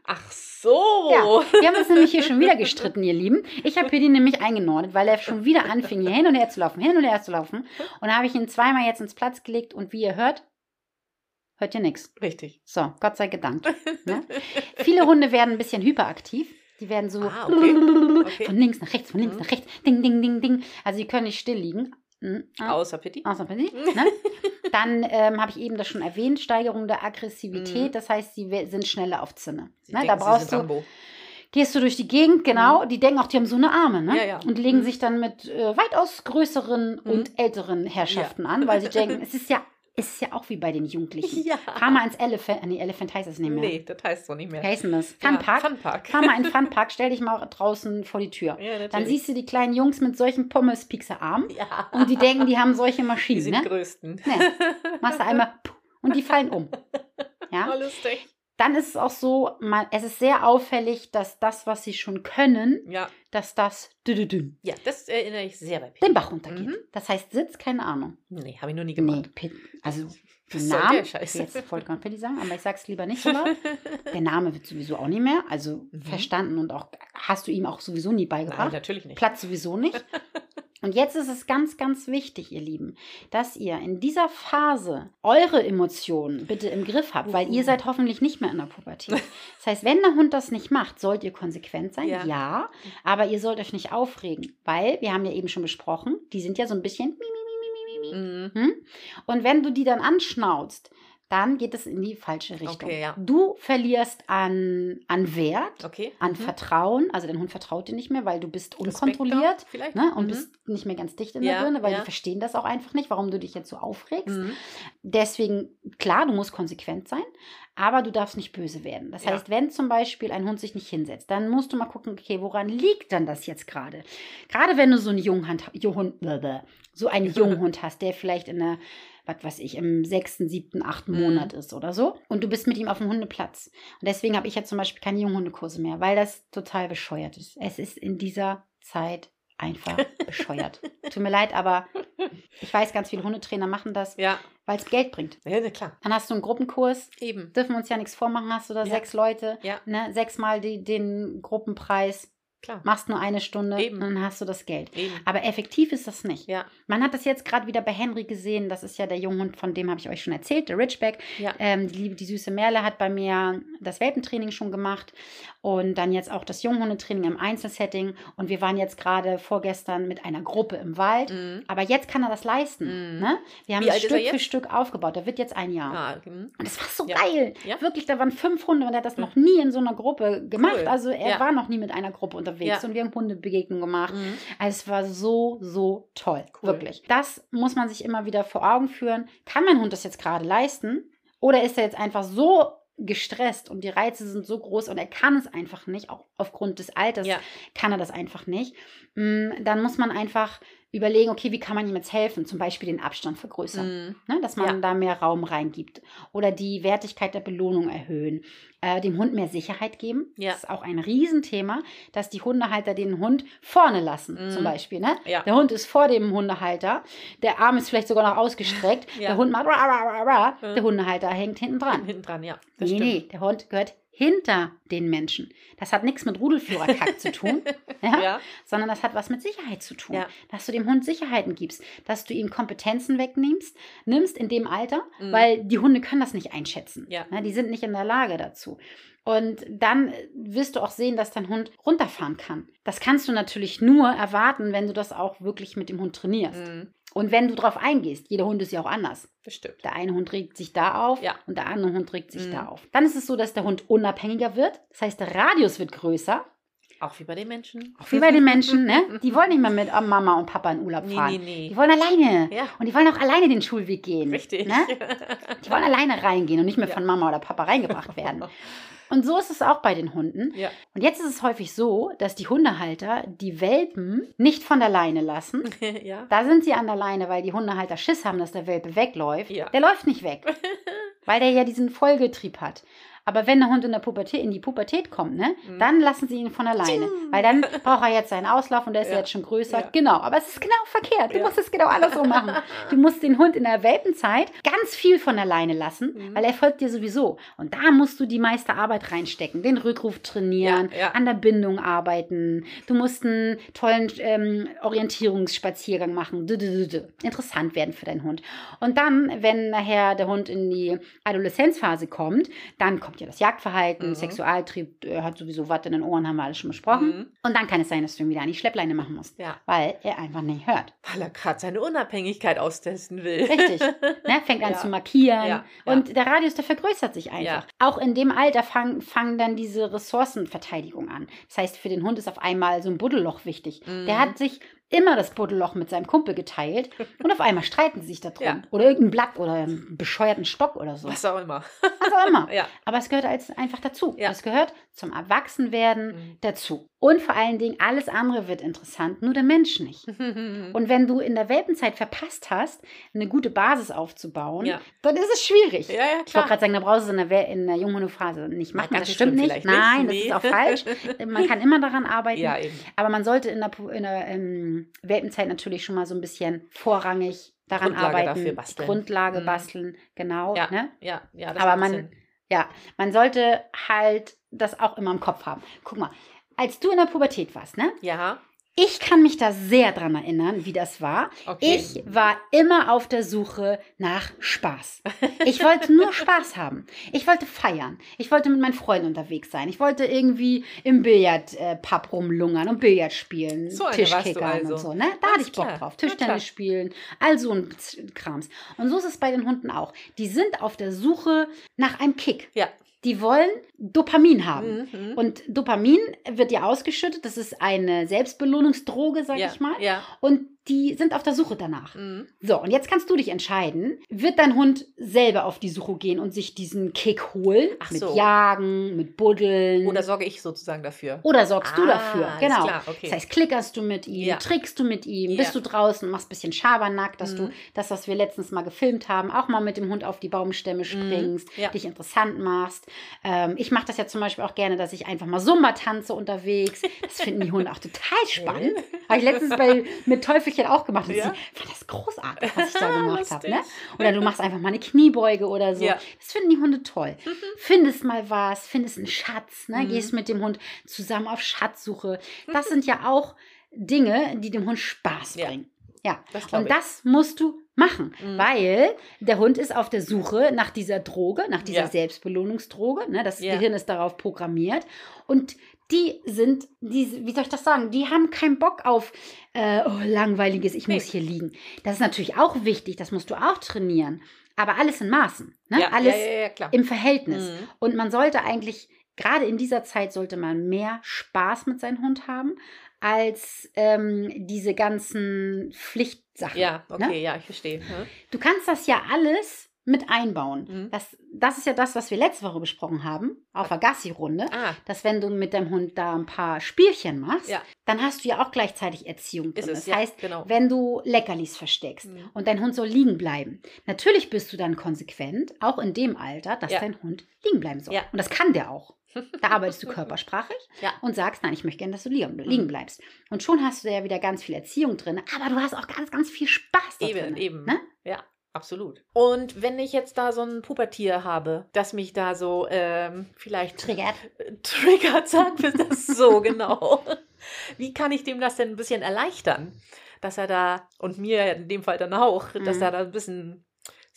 Ach so. Ja, wir haben uns nämlich hier schon wieder gestritten, ihr Lieben. Ich habe Pitti nämlich eingenordet, weil er schon wieder anfing, hier hin und her zu laufen, hin und her zu laufen. Und da habe ich ihn zweimal jetzt ins Platz gelegt und wie ihr hört, hört ihr nichts. Richtig. So, Gott sei gedankt. Ne? Viele Hunde werden ein bisschen hyperaktiv. Die werden so Ah, okay. Okay. von links nach rechts, von links Mhm. nach rechts, ding, ding, ding, ding. Also die können nicht still liegen. Mhm. Ah, Außer Pitti. Außer Pitti, ne? Dann ähm, habe ich eben das schon erwähnt, Steigerung der Aggressivität. Mhm. Das heißt, sie sind schneller auf Zinne. Sie Ne? Da sie brauchst du, Rambo. gehst du durch die Gegend, genau. Die denken auch, die haben so eine Arme, ne? Ja, ja. Und legen Mhm. sich dann mit äh, weitaus größeren Mhm. und älteren Herrschaften an, weil sie denken, es ist ja, ist ja auch wie bei den Jugendlichen. Ja. Fahr mal ins Elephant, nee, Elephant heißt es nicht mehr. Nee, das heißt so nicht mehr. Wie heißt denn das? Ja, Funpark? Funpark. Fahr mal in Funpark, stell dich mal draußen vor die Tür. Ja. Dann siehst du die kleinen Jungs mit solchen Pommes-Pixar-Armen ja. und die denken, die haben solche die Maschinen, sind ne? die größten. Nee. Machst du einmal und die fallen um. Ja? Oh, lustig. Dann ist es auch so, man, es ist sehr auffällig, dass das, was sie schon können, Ja. dass das dü-dü-dü ja, das erinnere ich sehr bei Pitti. den Bach runtergeht. Mhm. Das heißt, Sitz, keine Ahnung. Nee, habe ich noch nie Nee, gemacht. Pit, also der Scheiß? jetzt wollte ich Pitti sagen, aber ich sag's lieber nicht so laut. Der Name wird sowieso auch nicht mehr, also Mhm. verstanden und auch hast du ihm auch sowieso nie Nein, beigebracht. natürlich nicht. Platz sowieso nicht. Und jetzt ist es ganz, ganz wichtig, ihr Lieben, dass ihr in dieser Phase eure Emotionen bitte im Griff habt, weil ihr Mhm. seid hoffentlich nicht mehr in der Pubertät. Das heißt, wenn der Hund das nicht macht, sollt ihr konsequent sein, ja. Ja. aber ihr sollt euch nicht aufregen, weil wir haben ja eben schon besprochen, die sind ja so ein bisschen Mhm. hm? Und wenn du die dann anschnauzt, dann geht es in die falsche Richtung. Okay, ja. Du verlierst an, an Wert, Okay. an Mhm. Vertrauen. Also dein Hund vertraut dir nicht mehr, weil du bist unkontrolliert ne? und Mhm. bist nicht mehr ganz dicht in Ja, der Birne, weil ja. die verstehen das auch einfach nicht, warum du dich jetzt so aufregst. Mhm. Deswegen, klar, du musst konsequent sein, aber du darfst nicht böse werden. Das heißt, wenn zum Beispiel ein Hund sich nicht hinsetzt, dann musst du mal gucken, okay, woran liegt dann das jetzt gerade? Gerade wenn du so einen Junghund, Junghund, so einen Junghund hast, der vielleicht in der was weiß ich, im sechsten, siebten, achten Mhm. Monat ist oder so. Und du bist mit ihm auf dem Hundeplatz. Und deswegen habe ich ja zum Beispiel keine Junghundekurse mehr, weil das total bescheuert ist. Es ist in dieser Zeit einfach bescheuert. Tut mir leid, aber ich weiß, ganz viele Hundetrainer machen das, Ja. weil es Geld bringt. ja, na klar. Dann hast du einen Gruppenkurs, Eben. dürfen wir uns ja nichts vormachen, hast du da Ja. sechs Leute, Ja, ne, sechsmal die, den Gruppenpreis, klar. machst nur eine Stunde Eben. und dann hast du das Geld. Eben. Aber effektiv ist das nicht. Ja. Man hat das jetzt gerade wieder bei Henry gesehen. Das ist ja der Junghund, von dem habe ich euch schon erzählt, der Ridgeback. Ja. Ähm, die liebe, die süße Merle hat bei mir das Welpentraining schon gemacht und dann jetzt auch das Junghundetraining im Einzelsetting. Und wir waren jetzt gerade vorgestern mit einer Gruppe im Wald. Mhm. Aber jetzt kann er das leisten. Mhm. Ne? Wir haben Wie Stück für? Stück aufgebaut. Der wird jetzt ein Jahr. Ah, mhm. Und das war so Ja. geil. Wirklich, da waren fünf Hunde und er hat das Ja. noch nie in so einer Gruppe gemacht. Cool. Also er war noch nie mit einer Gruppe unterwegs Ja. und wir haben Hundebegegnungen gemacht. Mhm. Also es war so, so toll. Cool. Wirklich. Das muss man sich immer wieder vor Augen führen. Kann mein Hund das jetzt gerade leisten? Oder ist er jetzt einfach so gestresst und die Reize sind so groß und er kann es einfach nicht, auch aufgrund des Alters Ja. kann er das einfach nicht. Mm, Dann muss man einfach überlegen, okay, wie kann man ihm jetzt helfen? Zum Beispiel den Abstand vergrößern. Mhm. Ne, dass man Ja. da mehr Raum reingibt. Oder die Wertigkeit der Belohnung erhöhen. Äh, dem Hund mehr Sicherheit geben. Ja. Das ist auch ein Riesenthema, dass die Hundehalter den Hund vorne lassen, Mhm. zum Beispiel. Ne? Ja. Der Hund ist vor dem Hundehalter, der Arm ist vielleicht sogar noch ausgestreckt, der Hund macht ra, ra, ra, Mhm. der Hundehalter hängt hinten dran. Hinten dran, ja. Nee, nee, der Hund gehört hinter den Menschen. Das hat nichts mit Rudelführerkack zu tun, ja? Ja. sondern das hat was mit Sicherheit zu tun. Ja. Dass du dem Hund Sicherheiten gibst, dass du ihm Kompetenzen wegnimmst, nimmst in dem Alter, Mhm. weil die Hunde können das nicht einschätzen. Ja. Ne, die sind nicht in der Lage dazu. Und dann wirst du auch sehen, dass dein Hund runterfahren kann. Das kannst du natürlich nur erwarten, wenn du das auch wirklich mit dem Hund trainierst. Mhm. Und wenn du darauf eingehst, jeder Hund ist ja auch anders. Das stimmt. Der eine Hund regt sich da auf Ja. und der andere Hund regt sich Mhm. da auf. Dann ist es so, dass der Hund unabhängiger wird. Das heißt, der Radius wird größer. Auch wie bei den Menschen. Auch wie bei den Menschen, ne? Die wollen nicht mehr mit Mama und Papa in Urlaub Nee, fahren. nee, nee. Die wollen alleine. Ja. Und die wollen auch alleine den Schulweg gehen. Richtig. Ne? Die wollen alleine reingehen und nicht mehr Ja. von Mama oder Papa reingebracht werden. Und so ist es auch bei den Hunden. ja. Und jetzt ist es häufig so, dass die Hundehalter die Welpen nicht von der Leine lassen. ja. Da sind sie an der Leine, weil die Hundehalter Schiss haben, dass der Welpe wegläuft. Ja. Der läuft nicht weg, weil der ja diesen Folgetrieb hat. Aber wenn der Hund in, der Pubertät, in die Pubertät kommt, ne, Mhm. dann lassen sie ihn von alleine. Weil dann braucht er jetzt seinen Auslauf und der ist ja jetzt schon größer. Ja. Genau, aber es ist genau verkehrt. Du Ja. musst es genau andersrum machen. Du musst den Hund in der Welpenzeit ganz viel von alleine lassen, Mhm. weil er folgt dir sowieso. Und da musst du die meiste Arbeit reinstecken. Den Rückruf trainieren, an der Bindung arbeiten. Du musst einen tollen ähm, Orientierungsspaziergang machen. Dü, dü, dü. Interessant werden für deinen Hund. Und dann, wenn nachher der Hund in die Adoleszenzphase kommt, dann kommt ja das Jagdverhalten, Mhm. Sexualtrieb, er hat sowieso was in den Ohren, haben wir alles schon besprochen. Mhm. Und dann kann es sein, dass du ihn wieder an die Schleppleine machen musst, Ja. weil er einfach nicht hört. Weil er gerade seine Unabhängigkeit austesten will. Richtig. Ne? Fängt an Ja. zu markieren. Ja. Und der Radius, der vergrößert sich einfach. Auch in dem Alter fangen, fangen dann diese Ressourcenverteidigung an. Das heißt, für den Hund ist auf einmal so ein Buddelloch wichtig. Mhm. Der hat sich immer das Buddelloch mit seinem Kumpel geteilt und auf einmal streiten sie sich darum. Ja. Oder irgendein Blatt oder einen bescheuerten Stock oder so. Was auch immer. Was auch immer. Ja. Aber es gehört als einfach dazu. Ja. Es gehört zum Erwachsenwerden Mhm. dazu. Und vor allen Dingen, alles andere wird interessant, nur der Mensch nicht. Und wenn du in der Welpenzeit verpasst hast, eine gute Basis aufzubauen, Ja. dann ist es schwierig. Ja, ja, Ich wollte klar. gerade sagen, da brauchst du in der, Wel- in der Junghundephase nicht machen. ganz Das stimmt nicht. nicht. Nein, Nee. das ist auch falsch. Man kann immer daran arbeiten. Ja, eben. Aber man sollte in der, in der ähm, Welpenzeit natürlich schon mal so ein bisschen vorrangig daran Grundlage arbeiten. dafür basteln. Grundlage Mhm. basteln, genau. Ja, Ne? ja, ja. Das Aber man, Sinn. ja, man sollte halt das auch immer im Kopf haben. Guck mal, als du in der Pubertät warst, ne? Ja, Ich kann mich da sehr dran erinnern, wie das war. okay. Ich war immer auf der Suche nach Spaß. Ich wollte nur Spaß haben. Ich wollte feiern. Ich wollte mit meinen Freunden unterwegs sein. Ich wollte irgendwie im Billardpub rumlungern und Billard spielen, So Tischkickern also. und so. Ne? Da hatte ich Bock klar. drauf. Tischtennis spielen, all so ein Krams. Und so ist es bei den Hunden auch. Die sind auf der Suche nach einem Kick. Ja. Die wollen Dopamin haben. Mhm. Und Dopamin wird ja ausgeschüttet. Das ist eine Selbstbelohnungsdroge, sag ja, ich mal. Ja. Und die sind auf der Suche danach. Mhm. So, und jetzt kannst du dich entscheiden, wird dein Hund selber auf die Suche gehen und sich diesen Kick holen? Ach mit so. Jagen, mit Buddeln. Oder sorge ich sozusagen dafür? Oder sorgst du Ah, dafür? alles Genau. klar, okay. Das heißt, klickerst du mit ihm, Ja. trickst du mit ihm, Ja. bist du draußen, machst ein bisschen Schabernack, dass du Mhm. das, was wir letztens mal gefilmt haben, auch mal mit dem Hund auf die Baumstämme springst, Mhm. Ja. dich interessant machst. Ähm, ich mache das ja zum Beispiel auch gerne, dass ich einfach mal Sumba tanze unterwegs. Das finden die Hunde auch total spannend. Habe ich letztens bei, mit Teufelchen auch gemacht. Und Ja. sie fand das großartig, was ich da gemacht habe. Ne? Oder du machst einfach mal eine Kniebeuge oder so. Ja. Das finden die Hunde toll. Findest mal was, findest einen Schatz, ne? Mhm. gehst mit dem Hund zusammen auf Schatzsuche. Das sind ja auch Dinge, die dem Hund Spaß bringen. Ja, Das und ich. das musst du machen, Mhm. weil der Hund ist auf der Suche nach dieser Droge, nach dieser Ja. Selbstbelohnungsdroge. Ne? Das Ja. Gehirn ist darauf programmiert. Und die sind, die, wie soll ich das sagen, die haben keinen Bock auf äh, oh, langweiliges, ich Nee. muss hier liegen. Das ist natürlich auch wichtig, das musst du auch trainieren. Aber alles in Maßen. Ne? Ja, alles ja, ja, im Verhältnis. Mhm. Und man sollte eigentlich, gerade in dieser Zeit, sollte man mehr Spaß mit seinem Hund haben, als ähm, diese ganzen Pflichtsachen. Ja, okay, Ne? ja, ich verstehe. Mhm. Du kannst das ja alles mit einbauen. Mhm. Das, das ist ja das, was wir letzte Woche besprochen haben, auf der Gassi-Runde. Ah, Dass wenn du mit deinem Hund da ein paar Spielchen machst, Ja. dann hast du ja auch gleichzeitig Erziehung drin. es, das ja, heißt, genau. wenn du Leckerlis versteckst Mhm. und dein Hund soll liegen bleiben. Natürlich bist du dann konsequent, auch in dem Alter, dass Ja. dein Hund liegen bleiben soll. Ja. Und das kann der auch. Da arbeitest du körpersprachig Ja. und sagst, nein, ich möchte gerne, dass du liegen, liegen bleibst. Und schon hast du ja wieder ganz viel Erziehung drin, aber du hast auch ganz, ganz viel Spaß da Eben, drin. eben. Ne? Ja, absolut. Und wenn ich jetzt da so ein Pubertier habe, das mich da so ähm, vielleicht Triggert. triggert, sagen wir das so genau. Wie kann ich dem das denn ein bisschen erleichtern? Dass er da, und mir in dem Fall dann auch, dass Mhm. er da ein bisschen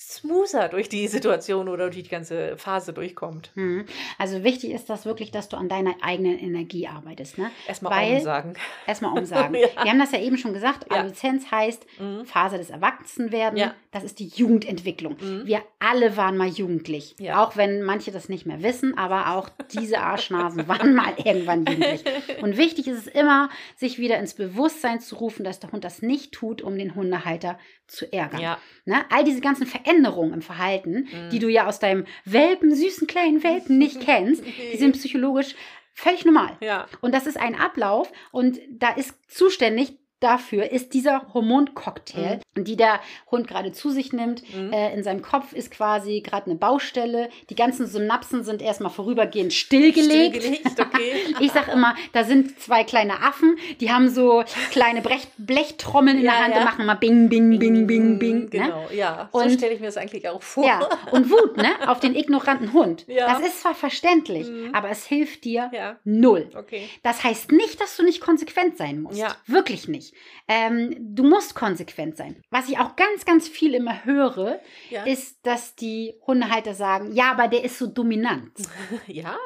smoother durch die Situation oder durch die ganze Phase durchkommt. Hm. Also wichtig ist das wirklich, dass du an deiner eigenen Energie arbeitest. Ne? Erstmal Weil- umsagen. Erstmal umsagen. Ja. Wir haben das ja eben schon gesagt. Ja. Adoleszenz heißt Mhm. Phase des Erwachsenwerdens. Ja. Das ist die Jugendentwicklung. Mhm. Wir alle waren mal jugendlich. Ja. Auch wenn manche das nicht mehr wissen, aber auch diese Arschnasen waren mal irgendwann jugendlich. Und wichtig ist es immer, sich wieder ins Bewusstsein zu rufen, dass der Hund das nicht tut, um den Hundehalter zu ärgern. Ja. Ne? All diese ganzen Veränderungen im Verhalten, Mhm. die du ja aus deinem Welpen, süßen kleinen Welpen nicht kennst, die sind psychologisch völlig normal. Ja. Und das ist ein Ablauf und da ist zuständig dafür ist dieser Hormoncocktail, die der Hund gerade zu sich nimmt. Mhm. Äh, in seinem Kopf ist quasi gerade eine Baustelle. Die ganzen Synapsen sind erstmal vorübergehend stillgelegt. Stillgelegt, okay. Ich sag immer, da sind zwei kleine Affen, die haben so kleine Brech Blechtrommeln in Ja, der Hand ja. und machen mal Bing, Bing, Bing, Bing, Bing. Ne? Genau, ja. so stelle ich mir das eigentlich auch vor. Ja, und Wut, ne? Auf den ignoranten Hund. Ja. Das ist zwar verständlich, Mhm. aber es hilft dir Ja. null. Okay. Das heißt nicht, dass du nicht konsequent sein musst. Ja. Wirklich nicht. Ähm, du musst konsequent sein. Was ich auch ganz, ganz viel immer höre, Ja. ist, dass die Hundehalter sagen, ja, aber der ist so dominant. ja?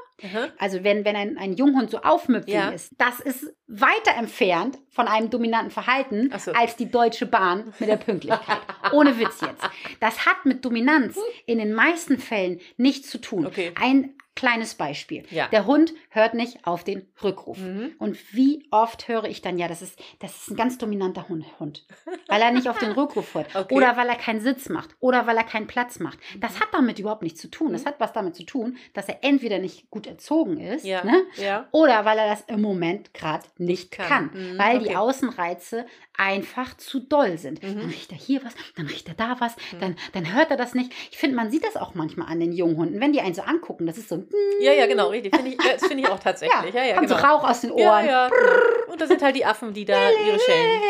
Also wenn, wenn ein, ein Junghund so aufmüpfig Ja. ist, das ist weiter entfernt von einem dominanten Verhalten so. als die Deutsche Bahn mit der Pünktlichkeit. Ohne Witz jetzt. Das hat mit Dominanz in den meisten Fällen nichts zu tun. Okay. Ein kleines Beispiel. Ja. Der Hund hört nicht auf den Rückruf. Mhm. Und wie oft höre ich dann, ja, das ist, das ist ein ganz dominanter Hund, Hund. Weil er nicht auf den Rückruf hört. Okay. Oder weil er keinen Sitz macht. Oder weil er keinen Platz macht. Das hat damit überhaupt nichts zu tun. Das hat was damit zu tun, dass er entweder nicht gut erzogen ist, Ja. ne? Ja. oder weil er das im Moment gerade nicht kann. kann. Mhm, Weil okay. die Außenreize einfach zu doll sind. Mhm. Dann riecht er hier was, dann riecht er da was, dann, dann hört er das nicht. Ich finde, man sieht das auch manchmal an den jungen Hunden, wenn die einen so angucken. Das ist so, Ja, ja, genau, richtig. Find ich, das finde ich auch tatsächlich. Ja, ja, kommt genau. so Rauch aus den Ohren. Ja, ja. genau. Und da sind halt die Affen, die da ihre Schellen.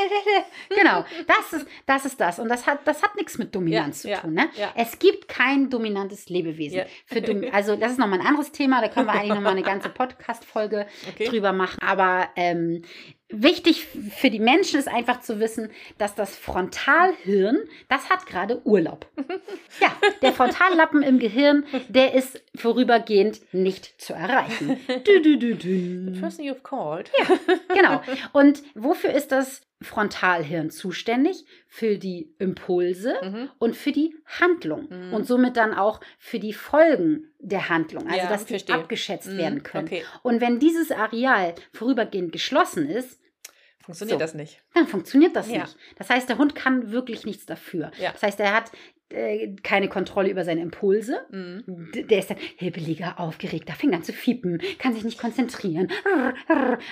genau, das ist, das ist das. Und das hat, das hat nichts mit Dominanz Ja, zu tun. Ne? ja. Es gibt kein dominantes Lebewesen. Ja. Für Dom also, das ist nochmal ein anderes Thema. Da können wir eigentlich nochmal eine ganze Podcast-Folge Okay. drüber machen. Aber ähm, wichtig für die Menschen ist einfach zu wissen, dass das Frontalhirn, das hat gerade Urlaub. Ja, der Frontallappen im Gehirn, der ist vorübergehend nicht zu erreichen. Du, du, du, The du. person you've called. Genau. Und wofür ist das Frontalhirn zuständig? Für die Impulse Mhm. und für die Handlung. Mhm. Und somit dann auch für die Folgen der Handlung. Also, Ja, dass die verstehe. abgeschätzt Mhm, werden können. okay. Und wenn dieses Areal vorübergehend geschlossen ist, Funktioniert So. das nicht. dann funktioniert das Ja. nicht. Das heißt, der Hund kann wirklich nichts dafür. Ja. Das heißt, er hat äh, keine Kontrolle über seine Impulse. Mhm. Der ist dann hibbeliger, aufgeregter, fängt an zu fiepen, kann sich nicht konzentrieren.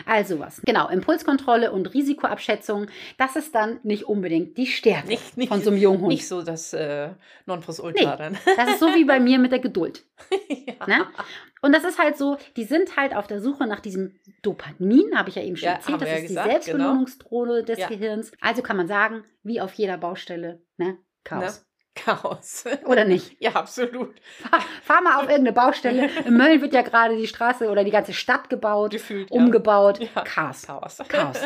All sowas. Genau, Impulskontrolle und Risikoabschätzung, das ist dann nicht unbedingt die Stärke Nicht, nicht, von so einem Junghund. Nicht so das äh, Nonplusultra Nee. dann. Das ist so wie bei mir mit der Geduld. ja. Ne? Und das ist halt so, die sind halt auf der Suche nach diesem Dopamin, habe ich ja eben schon Ja, erzählt. Das ja ist gesagt, die Selbstbelohnungsdrohne des Ja. Gehirns. Also kann man sagen, wie auf jeder Baustelle, ne? Chaos. Chaos. Oder nicht? ja, absolut. Fahr, fahr mal auf irgendeine Baustelle. In Mölln wird ja gerade die Straße oder die ganze Stadt gebaut, Gefühlt. umgebaut. Ja. Chaos. Chaos. Chaos.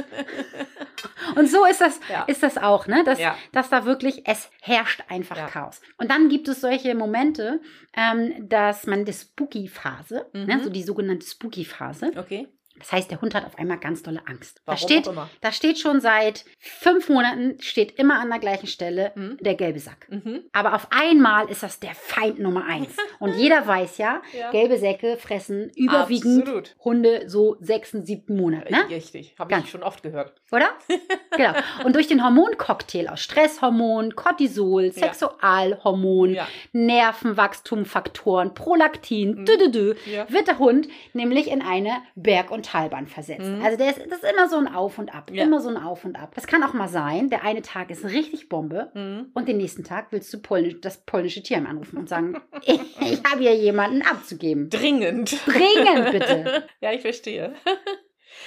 Und so ist das, Ja. ist das auch, ne? Dass, Ja. dass da wirklich, es herrscht einfach. Chaos. Und dann gibt es solche Momente, ähm, dass man die Spooky-Phase, ne? Mhm. so die sogenannte Spooky-Phase, Okay. Das heißt, der Hund hat auf einmal ganz dolle Angst. Warum da steht, da steht schon seit fünf Monaten, steht immer an der gleichen Stelle Mhm. der gelbe Sack. Mhm. Aber auf einmal ist das der Feind Nummer eins. Und jeder weiß ja, Ja. gelbe Säcke fressen überwiegend Absolut. Hunde so sechsten, siebten Monat. Ne? Richtig. Habe ich schon oft gehört. Oder? genau. Und durch den Hormoncocktail aus Stresshormon, Cortisol, Sexualhormon, Ja. Nervenwachstumfaktoren, Prolaktin, Mhm. dü, dü, dü, Ja. wird der Hund nämlich in eine Berg- und Talbahn versetzt. Mhm. Also der ist, das ist immer so ein Auf und Ab. Ja. Immer so ein Auf und Ab. Das kann auch mal sein, der eine Tag ist richtig Bombe Mhm. und den nächsten Tag willst du polnisch, das polnische Tierheim anrufen und sagen, ich, ich habe hier jemanden abzugeben. Dringend. Dringend bitte. Ja, ich verstehe.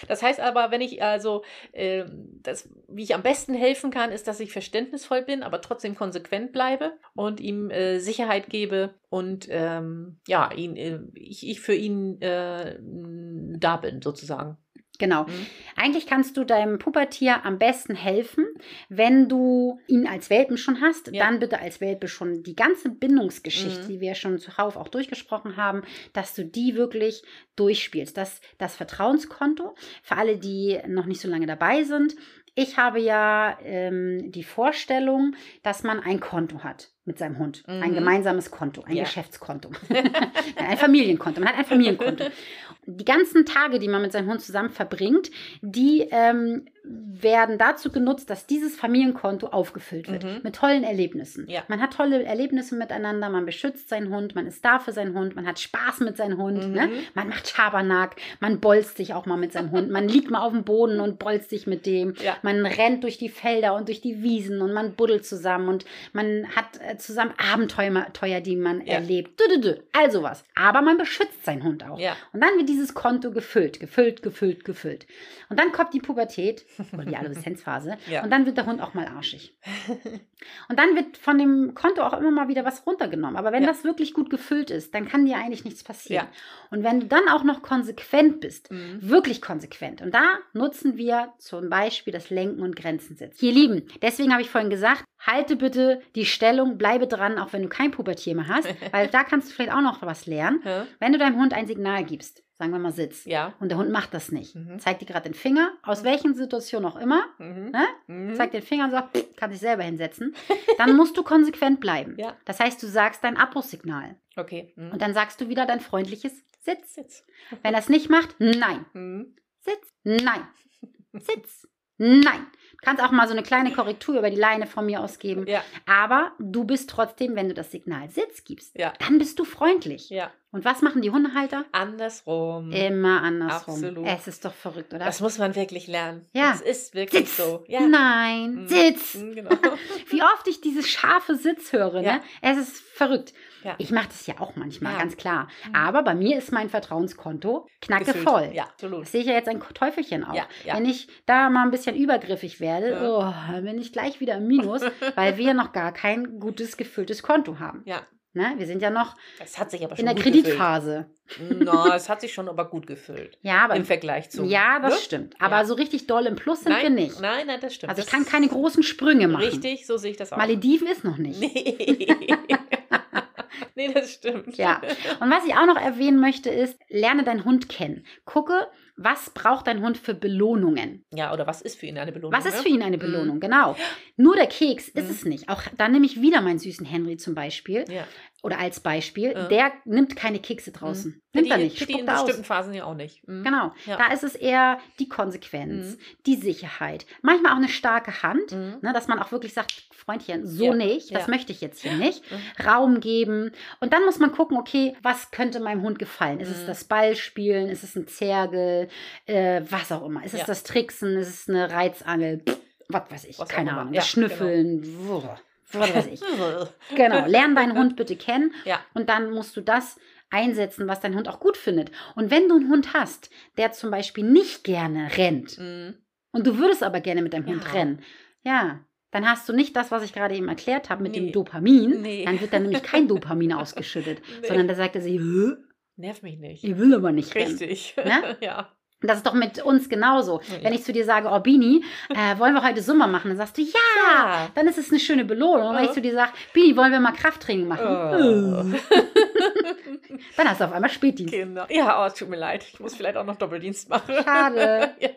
Das heißt aber, wenn ich also, ähm, das, wie ich am besten helfen kann, ist, dass ich verständnisvoll bin, aber trotzdem konsequent bleibe und ihm äh, Sicherheit gebe und ähm, ja, ihn, äh, ich, ich für ihn äh, da bin, sozusagen. Genau. Mhm. Eigentlich kannst du deinem Pubertier am besten helfen, wenn du ihn als Welpen schon hast. Ja. Dann bitte als Welpe schon die ganze Bindungsgeschichte, Mhm. die wir schon zuhauf auch durchgesprochen haben, dass du die wirklich durchspielst. Das, das Vertrauenskonto für alle, die noch nicht so lange dabei sind. Ich habe ja ähm, die Vorstellung, dass man ein Konto hat mit seinem Hund. Ein Mhm. gemeinsames Konto, ein Ja. Geschäftskonto. ein Familienkonto. Man hat ein Familienkonto. Die ganzen Tage, die man mit seinem Hund zusammen verbringt, die ähm, werden dazu genutzt, dass dieses Familienkonto aufgefüllt wird Mhm. mit tollen Erlebnissen. Ja. Man hat tolle Erlebnisse miteinander, man beschützt seinen Hund, man ist da für seinen Hund, man hat Spaß mit seinem Hund, Mhm. ne? man macht Schabernack, man bolzt sich auch mal mit seinem Hund, man liegt mal auf dem Boden und bolzt sich mit dem, Ja. man rennt durch die Felder und durch die Wiesen und man buddelt zusammen und man hat äh, zusammen Abenteuer, Teuer, die man Ja. erlebt. Also was. Aber man beschützt seinen Hund auch. Und dann wird dieses Konto gefüllt, gefüllt, gefüllt, gefüllt. Und dann kommt die Pubertät oder die Adoleszenzphase Ja. und dann wird der Hund auch mal arschig. Und dann wird von dem Konto auch immer mal wieder was runtergenommen. Aber wenn Ja. das wirklich gut gefüllt ist, dann kann dir eigentlich nichts passieren. Ja. Und wenn du dann auch noch konsequent bist, Mhm. wirklich konsequent. Und da nutzen wir zum Beispiel das Lenken und Grenzen setzen. Ihr Lieben, deswegen habe ich vorhin gesagt, halte bitte die Stellung, bleibe dran, auch wenn du kein Pubertier mehr hast, weil da kannst du vielleicht auch noch was lernen. Wenn du deinem Hund ein Signal gibst, sagen wir mal Sitz, Ja. und der Hund macht das nicht, Mhm. zeigt dir gerade den Finger, aus welchen Situationen auch immer, Mhm. ne? Mhm. zeigt den Finger und sagt, "Pff, kann sich selber hinsetzen, dann musst du konsequent bleiben. Ja. Das heißt, du sagst dein Abbruchssignal Okay. Mhm. und dann sagst du wieder dein freundliches Sitz. Sitz. Wenn er es nicht macht, nein. Mhm. Sitz, nein. Sitz, nein. Du kannst auch mal so eine kleine Korrektur über die Leine von mir aus geben. Ja. Aber du bist trotzdem, wenn du das Signal Sitz gibst, Ja. dann bist du freundlich. Ja. Und was machen die Hundehalter? Andersrum. Immer andersrum. Absolut. Es ist doch verrückt, oder? Das muss man wirklich lernen. Ja. Das ist wirklich Sitz. so. Ja. Nein, Mhm. Sitz. Mhm, Genau. Wie oft ich dieses scharfe Sitz höre, Ja. ne? Es ist verrückt. Ja. Ich mache das ja auch manchmal, Ja. ganz klar. Mhm. Aber bei mir ist mein Vertrauenskonto knacke Gefüllt. voll. Ja, absolut. Das sehe ich ja jetzt ein Teufelchen auch. Ja. Wenn ich da mal ein bisschen übergriffig werde, oh, bin ich gleich wieder im Minus, weil wir noch gar kein gutes gefülltes Konto haben. Ja. Ne? Wir sind ja noch Es hat sich aber schon in der Kreditphase. gefüllt. No, es hat sich schon aber gut gefüllt. Ja, aber Im Vergleich zu. ja, das ne? stimmt. Aber Ja. so richtig doll im Plus sind nein, wir nicht. Nein, nein, das stimmt. Also ich Das kann keine großen Sprünge machen. Richtig, so sehe ich das auch. Malediven ist noch nicht. Nee. nee, das stimmt. Ja. Und was ich auch noch erwähnen möchte, ist, lerne deinen Hund kennen. Gucke, was braucht dein Hund für Belohnungen? Ja, oder was ist für ihn eine Belohnung? Was ist ne? für ihn eine Belohnung? Genau. Nur der Keks ist Mhm. es nicht. Auch da nehme ich wieder meinen süßen Henry zum Beispiel Ja. Oder als Beispiel. Ja. Der nimmt keine Kekse draußen. Mhm. Nimmt er Pitti- nicht. Pitti in er aus. bestimmten Phasen ja auch nicht. Mhm. Genau. Ja. Da ist es eher die Konsequenz, Mhm. die Sicherheit. Manchmal auch eine starke Hand, Mhm. ne, dass man auch wirklich sagt, Freundchen, so Ja. nicht, das möchte ich jetzt hier nicht. Mhm. Raum geben. Und dann muss man gucken, okay, was könnte meinem Hund gefallen? Ist es Mhm. das Ballspielen? Ist es ein Zergel? Äh, was auch immer. Ist es das Tricksen? Ist es eine Reizangel? Pff, was weiß ich, Was keine. Ahnung. Das Schnüffeln. Wuh, Was weiß ich. Genau. Lern deinen Hund bitte kennen. Ja. Und dann musst du das einsetzen, was dein Hund auch gut findet. Und wenn du einen Hund hast, der zum Beispiel nicht gerne rennt Mhm. und du würdest aber gerne mit deinem Hund Ja. rennen, ja, dann hast du nicht das, was ich gerade eben erklärt habe mit Nee. dem Dopamin. Nee. Dann wird dann nämlich kein Dopamin ausgeschüttet, Nee. sondern da sagt er sich, "Hä? Nerv mich nicht. ich will aber nicht rennen. Richtig. Ne? ja. Das ist doch mit uns genauso. Ja. Wenn ich zu dir sage, oh Bini, äh, wollen wir heute Summer machen? Dann sagst du, ja, Ja. dann ist es eine schöne Belohnung. Und wenn Oh. ich zu dir sage, Bini, wollen wir mal Krafttraining machen? Oh. Dann hast du auf einmal Spätdienst. Genau. Ja, oh, tut mir leid. Ich muss vielleicht auch noch Doppeldienst machen. Schade. ja.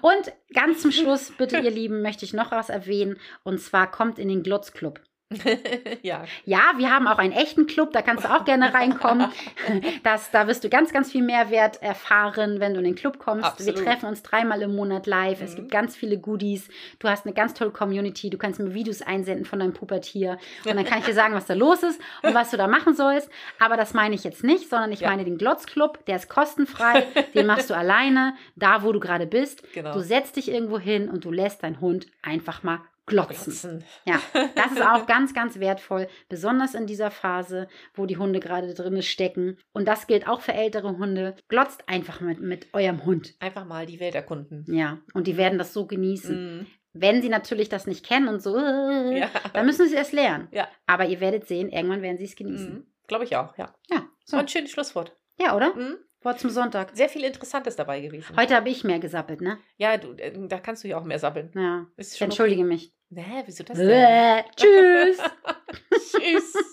Und ganz zum Schluss, bitte, ihr Lieben, möchte ich noch was erwähnen. Und zwar kommt in den Glotzclub. ja. Ja, wir haben auch einen echten Club, da kannst du auch gerne reinkommen. Das, da wirst du ganz, ganz viel Mehrwert erfahren, wenn du in den Club kommst. Absolut. Wir treffen uns dreimal im Monat live. Es Mhm. gibt ganz viele Goodies. Du hast eine ganz tolle Community. Du kannst mir Videos einsenden von deinem Pubertier. Und dann kann ich dir sagen, was da los ist und was du da machen sollst. Aber das meine ich jetzt nicht, sondern ich Ja. meine den Glotzclub. Der ist kostenfrei. Den machst du alleine, da wo du gerade bist. Genau. Du setzt dich irgendwo hin und du lässt deinen Hund einfach mal glotzen. Glotzen. Ja, das ist auch ganz, ganz wertvoll, besonders in dieser Phase, wo die Hunde gerade drin stecken. Und das gilt auch für ältere Hunde. Glotzt einfach mit, mit eurem Hund. Einfach mal die Welt erkunden. Ja, und die werden das so genießen. Mhm. Wenn sie natürlich das nicht kennen und so, äh, Ja. dann müssen sie es lernen. Ja. Aber ihr werdet sehen, irgendwann werden sie es genießen. Mhm. Glaube ich auch, ja. Ja, so. So ein schönes Schlusswort. Ja, oder? Mhm. Wort zum Sonntag. Sehr viel Interessantes dabei gewesen. Heute habe ich mehr gesappelt, ne? Ja, du, äh, da kannst du ja auch mehr sabbeln. Ja. Ist Ich schon entschuldige mich. Okay. Hä, wieso das denn? Bäh. Tschüss. Tschüss.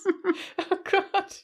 Oh Gott.